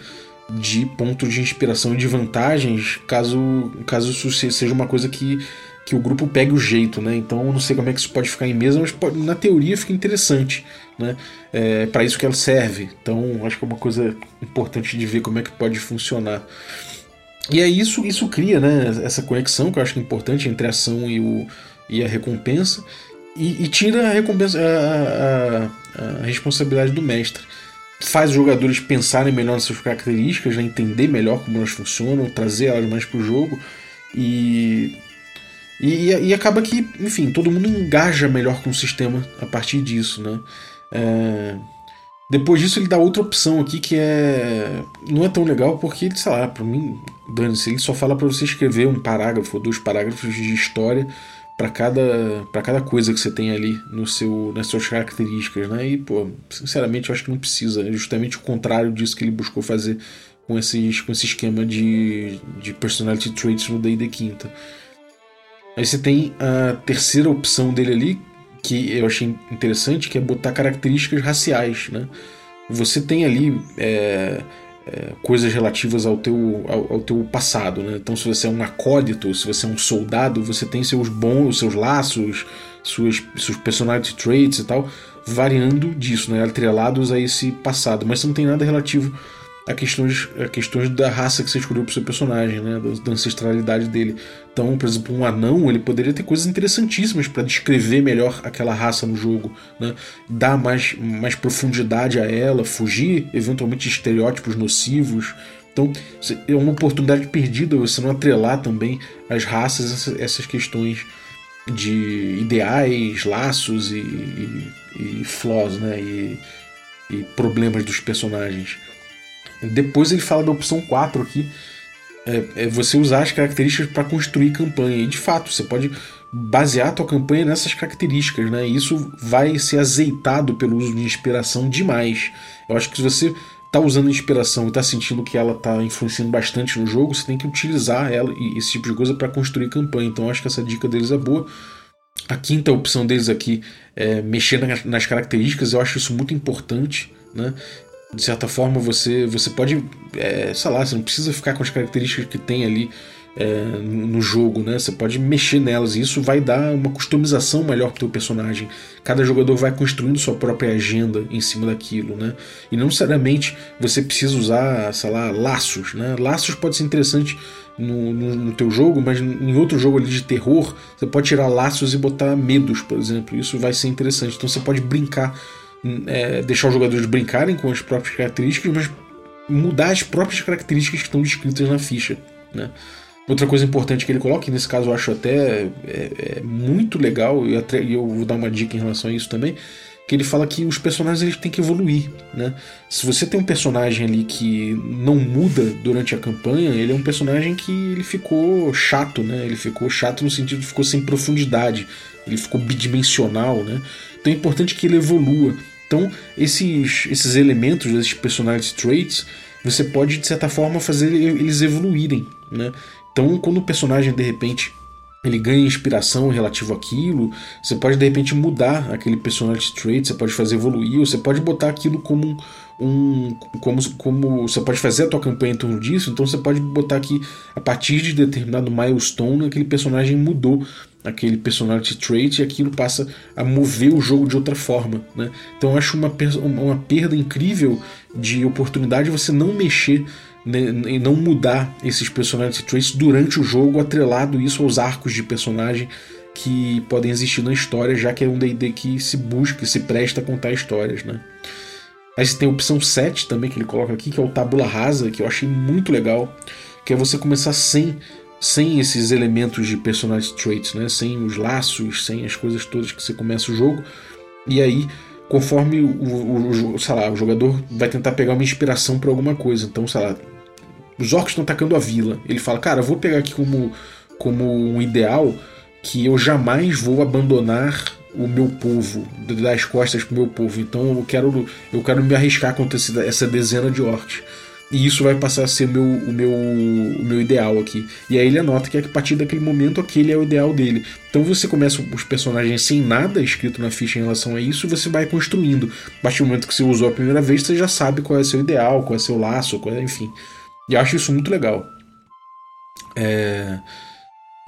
de pontos de inspiração e de vantagens, caso, caso isso seja uma coisa que que o grupo pegue o jeito, né? Então eu não sei como é que isso pode ficar em mesa, mas pode, na teoria fica interessante, né? É para isso que ela serve. Então acho que é uma coisa importante de ver como é que pode funcionar. E é isso, isso cria, né? Essa conexão que eu acho que é importante entre a ação e, o, e a recompensa e, e tira a recompensa, a, a, a, responsabilidade do mestre. Faz os jogadores pensarem melhor nas suas características, né? entender melhor como elas funcionam, trazer elas mais para o jogo e e, e, acaba que, enfim, todo mundo engaja melhor com o sistema a partir disso, né? É... Depois disso ele dá outra opção aqui que é não é tão legal porque sei lá, para mim, dane-se, ele só fala para você escrever um parágrafo ou dois parágrafos de história para cada para cada coisa que você tem ali no seu nas suas características, né? E pô, sinceramente eu acho que não precisa, é justamente o contrário disso que ele buscou fazer com esses com esse esquema de de personality traits no D&D quinta. Aí você tem a terceira opção dele ali, que eu achei interessante, que é botar características raciais, né? Você tem ali é, é, coisas relativas ao teu, ao, ao, teu passado, né? Então, se você é um acólito, se você é um soldado, você tem seus bons, seus laços, suas, seus personality traits e tal, variando disso, né? Atrelados a esse passado. Mas você não tem nada relativo a questões, a questões da raça que você escolheu para o seu personagem, né? da ancestralidade dele. Então, por exemplo, um anão ele poderia ter coisas interessantíssimas para descrever melhor aquela raça no jogo, né? dar mais, mais profundidade a ela, fugir eventualmente de estereótipos nocivos. Então, é uma oportunidade perdida você não atrelar também as raças, essas questões de ideais, laços e, e, e flaws, né? E, e problemas dos personagens. Depois ele fala da opção 4 aqui, é, é você usar as características para construir campanha. E de fato, você pode basear a tua campanha nessas características, né? E isso vai ser azeitado pelo uso de inspiração demais. Eu acho que se você está usando inspiração e está sentindo que ela está influenciando bastante no jogo, você tem que utilizar ela e esse tipo de coisa para construir campanha. Então acho que essa dica deles é boa. A quinta opção deles aqui é mexer nas características, eu acho isso muito importante. Né? De certa forma você você pode é, sei lá você não precisa ficar com as características que tem ali é, no jogo né você pode mexer nelas e isso vai dar uma customização melhor para o personagem cada jogador vai construindo sua própria agenda em cima daquilo né e não necessariamente você precisa usar sei lá laços né laços pode ser interessante no, no, no, teu jogo, mas em outro jogo ali de terror, você pode tirar laços e botar medos, por exemplo. Isso vai ser interessante. Então você pode brincar é, deixar os jogadores brincarem com as próprias características, mas mudar as próprias características que estão descritas na ficha. Né? Outra coisa importante que ele coloca, e nesse caso eu acho até é, é muito legal, e, eu vou dar uma dica em relação a isso também, que ele fala que os personagens eles têm que evoluir, né? Se você tem um personagem ali que não muda durante a campanha, ele é um personagem que ele ficou chato, né? Ele ficou chato no sentido de ficou sem profundidade, ele ficou bidimensional, né? Então é importante que ele evolua. Então, esses, esses elementos, esses personality traits, você pode, de certa forma, fazer eles evoluírem. Né? Então, quando o personagem, de repente, ele ganha inspiração relativo àquilo, você pode, de repente, mudar aquele personality trait, você pode fazer evoluir, você pode botar aquilo como um... Como, como você pode fazer a tua campanha em torno disso, então você pode botar aqui, a partir de determinado milestone, aquele personagem mudou aquele personality trait e aquilo passa a mover o jogo de outra forma. Né? Então eu acho uma, uma perda incrível de oportunidade você não mexer né, e não mudar esses personality traits durante o jogo, atrelado isso aos arcos de personagem que podem existir na história, já que é um D&D que se busca, se presta a contar histórias. Né? Aí você tem a opção 7 também que ele coloca aqui, que é o tabula rasa, que eu achei muito legal, que é você começar sem sem esses elementos de personality traits, né? sem os laços, sem as coisas todas que você começa o jogo. E aí, conforme o, o, o, lá, o jogador vai tentar pegar uma inspiração para alguma coisa. Então, sei lá, os orcs estão atacando a vila. Ele fala, cara, vou pegar aqui como, como um ideal que eu jamais vou abandonar o meu povo, dar as costas pro meu povo. Então eu quero, eu quero me arriscar contra essa dezena de orcs. E isso vai passar a ser o meu, o meu, o meu ideal aqui. E aí ele anota que a partir daquele momento aquele é o ideal dele. Então você começa os personagens sem nada escrito na ficha em relação a isso e você vai construindo. A partir do momento que você usou a primeira vez, você já sabe qual é seu ideal, qual é seu laço, qual é, enfim. E acho isso muito legal. É...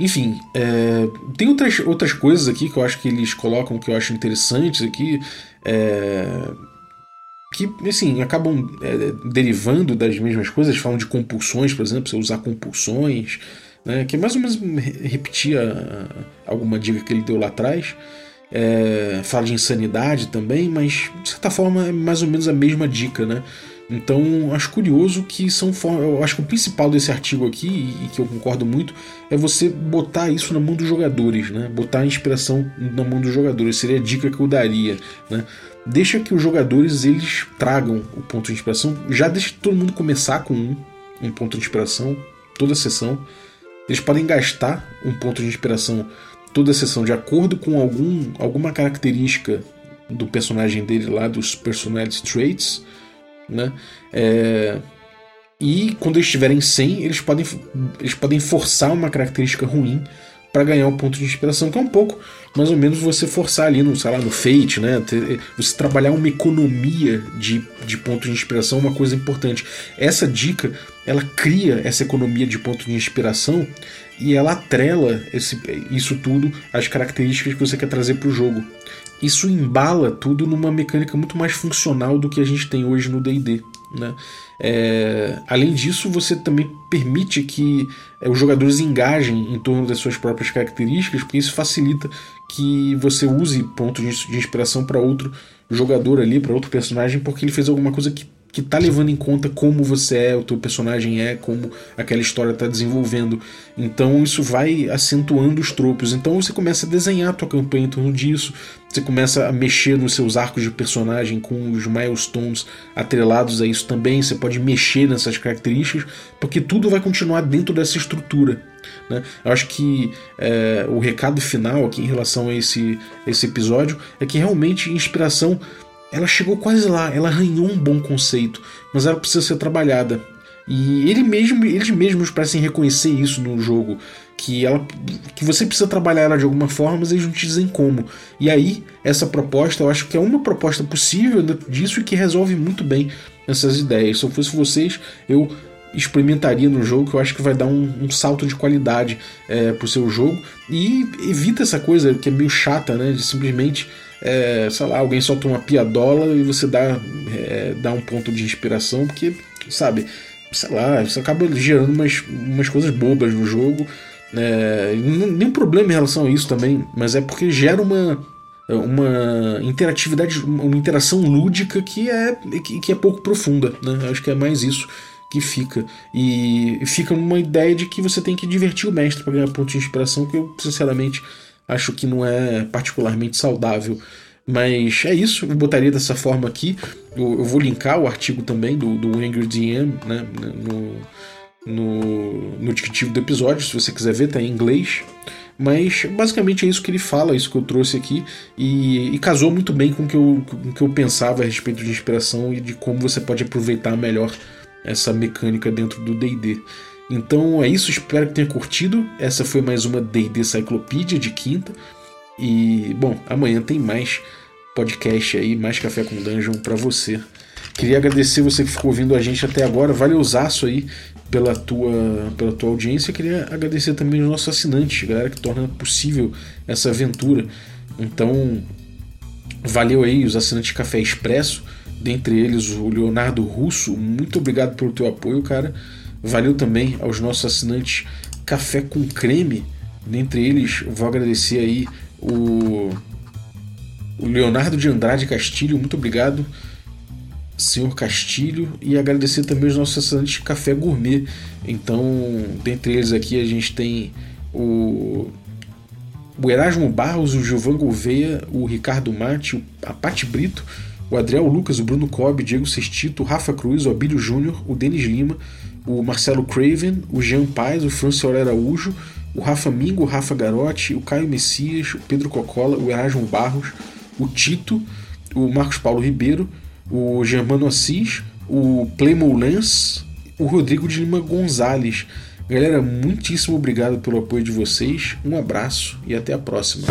Enfim, é, tem outras, outras coisas aqui que eu acho que eles colocam que eu acho interessantes aqui. É, que, assim, acabam é, derivando das mesmas coisas. Falam de compulsões, por exemplo, você usar compulsões, né, que é mais ou menos repetir a, alguma dica que ele deu lá atrás. É, fala de insanidade também, mas de certa forma é mais ou menos a mesma dica, né? Então, acho curioso que são eu acho que o principal desse artigo aqui e que eu concordo muito é você botar isso na mão dos jogadores, né? Botar a inspiração na mão dos jogadores seria a dica que eu daria, né? Deixa que os jogadores eles tragam o ponto de inspiração, já deixa todo mundo começar com um, um ponto de inspiração toda a sessão. Eles podem gastar um ponto de inspiração toda a sessão de acordo com algum, alguma característica do personagem dele lá, dos personality traits né? É, e quando eles estiverem sem, eles podem, eles podem forçar uma característica ruim para ganhar um ponto de inspiração, que é um pouco mais ou menos você forçar ali no, sei lá, no Fate, né? Você trabalhar uma economia de, de pontos de inspiração, uma coisa importante. Essa dica, ela cria essa economia de ponto de inspiração e ela atrela esse, isso tudo às características que você quer trazer para o jogo isso embala tudo numa mecânica muito mais funcional do que a gente tem hoje no D&D. Né? É, além disso, você também permite que é, os jogadores engajem em torno das suas próprias características, porque isso facilita que você use pontos de inspiração para outro jogador ali, para outro personagem, porque ele fez alguma coisa que que tá levando em conta como você é, o teu personagem é, como aquela história está desenvolvendo. Então isso vai acentuando os tropos. Então você começa a desenhar a tua campanha em torno disso, você começa a mexer nos seus arcos de personagem com os milestones atrelados a isso também. Você pode mexer nessas características, porque tudo vai continuar dentro dessa estrutura. Né? Eu acho que é, o recado final aqui em relação a esse, esse episódio é que realmente inspiração ela chegou quase lá, ela arranhou um bom conceito, mas ela precisa ser trabalhada. E ele mesmo, eles mesmos parecem reconhecer isso no jogo, que ela que você precisa trabalhar ela de alguma forma, mas eles não te dizem como. E aí, essa proposta, eu acho que é uma proposta possível disso e que resolve muito bem essas ideias. Se eu fosse vocês, eu experimentaria no jogo, que eu acho que vai dar um, um salto de qualidade é, pro seu jogo. E evita essa coisa que é meio chata, né? De simplesmente é, sei lá, alguém solta uma piadola e você dá, é, dá um ponto de inspiração, porque, sabe, sei lá, você acaba gerando umas, umas coisas bobas no jogo. É, nenhum problema em relação a isso também, mas é porque gera uma, uma interatividade, uma interação lúdica que é, que é pouco profunda. Né? Acho que é mais isso que fica. E fica numa ideia de que você tem que divertir o mestre para ganhar ponto de inspiração, que eu, sinceramente, acho que não é particularmente saudável. Mas é isso, eu botaria dessa forma aqui. Eu, eu vou linkar o artigo também do, do Angry DM né, no, no, no descritivo do episódio, se você quiser ver, tá em inglês. Mas basicamente é isso que ele fala, isso que eu trouxe aqui, e, e casou muito bem com o que, eu, com o que eu pensava a respeito de inspiração e de como você pode aproveitar melhor essa mecânica dentro do DD. Então é isso, espero que tenha curtido. Essa foi mais uma D&D Cyclopedia de quinta. E, bom, amanhã tem mais podcast aí, mais Café com Dungeon para você. Queria agradecer você que ficou ouvindo a gente até agora. Valeuzaço aí pela tua, pela tua audiência. Queria agradecer também os nossos assinantes, galera que torna possível essa aventura. Então, valeu aí os assinantes Café Expresso, dentre eles o Leonardo Russo. Muito obrigado pelo teu apoio, cara. Valeu também aos nossos assinantes Café com Creme. Dentre eles, vou agradecer aí o, o Leonardo de Andrade Castilho. Muito obrigado, senhor Castilho. E agradecer também os nossos assinantes Café Gourmet. Então, dentre eles aqui, a gente tem o o Erasmo Barros, o Gilvan Gouveia, o Ricardo Mate, a Pati Brito, o Adriel Lucas, o Bruno Cobb, Diego Sestito, o Rafa Cruz, o Abílio Júnior, o Denis Lima, o Marcelo Craven, o Jean Paz, o Franciol Araújo, o Rafa Mingo, o Rafa Garotti, o Caio Messias, o Pedro Cocola, o Erasmo Barros, o Tito, o Marcos Paulo Ribeiro, o Germano Assis, o Playmo Lance, o Rodrigo de Lima Gonzalez. Galera, muitíssimo obrigado pelo apoio de vocês, um abraço e até a próxima.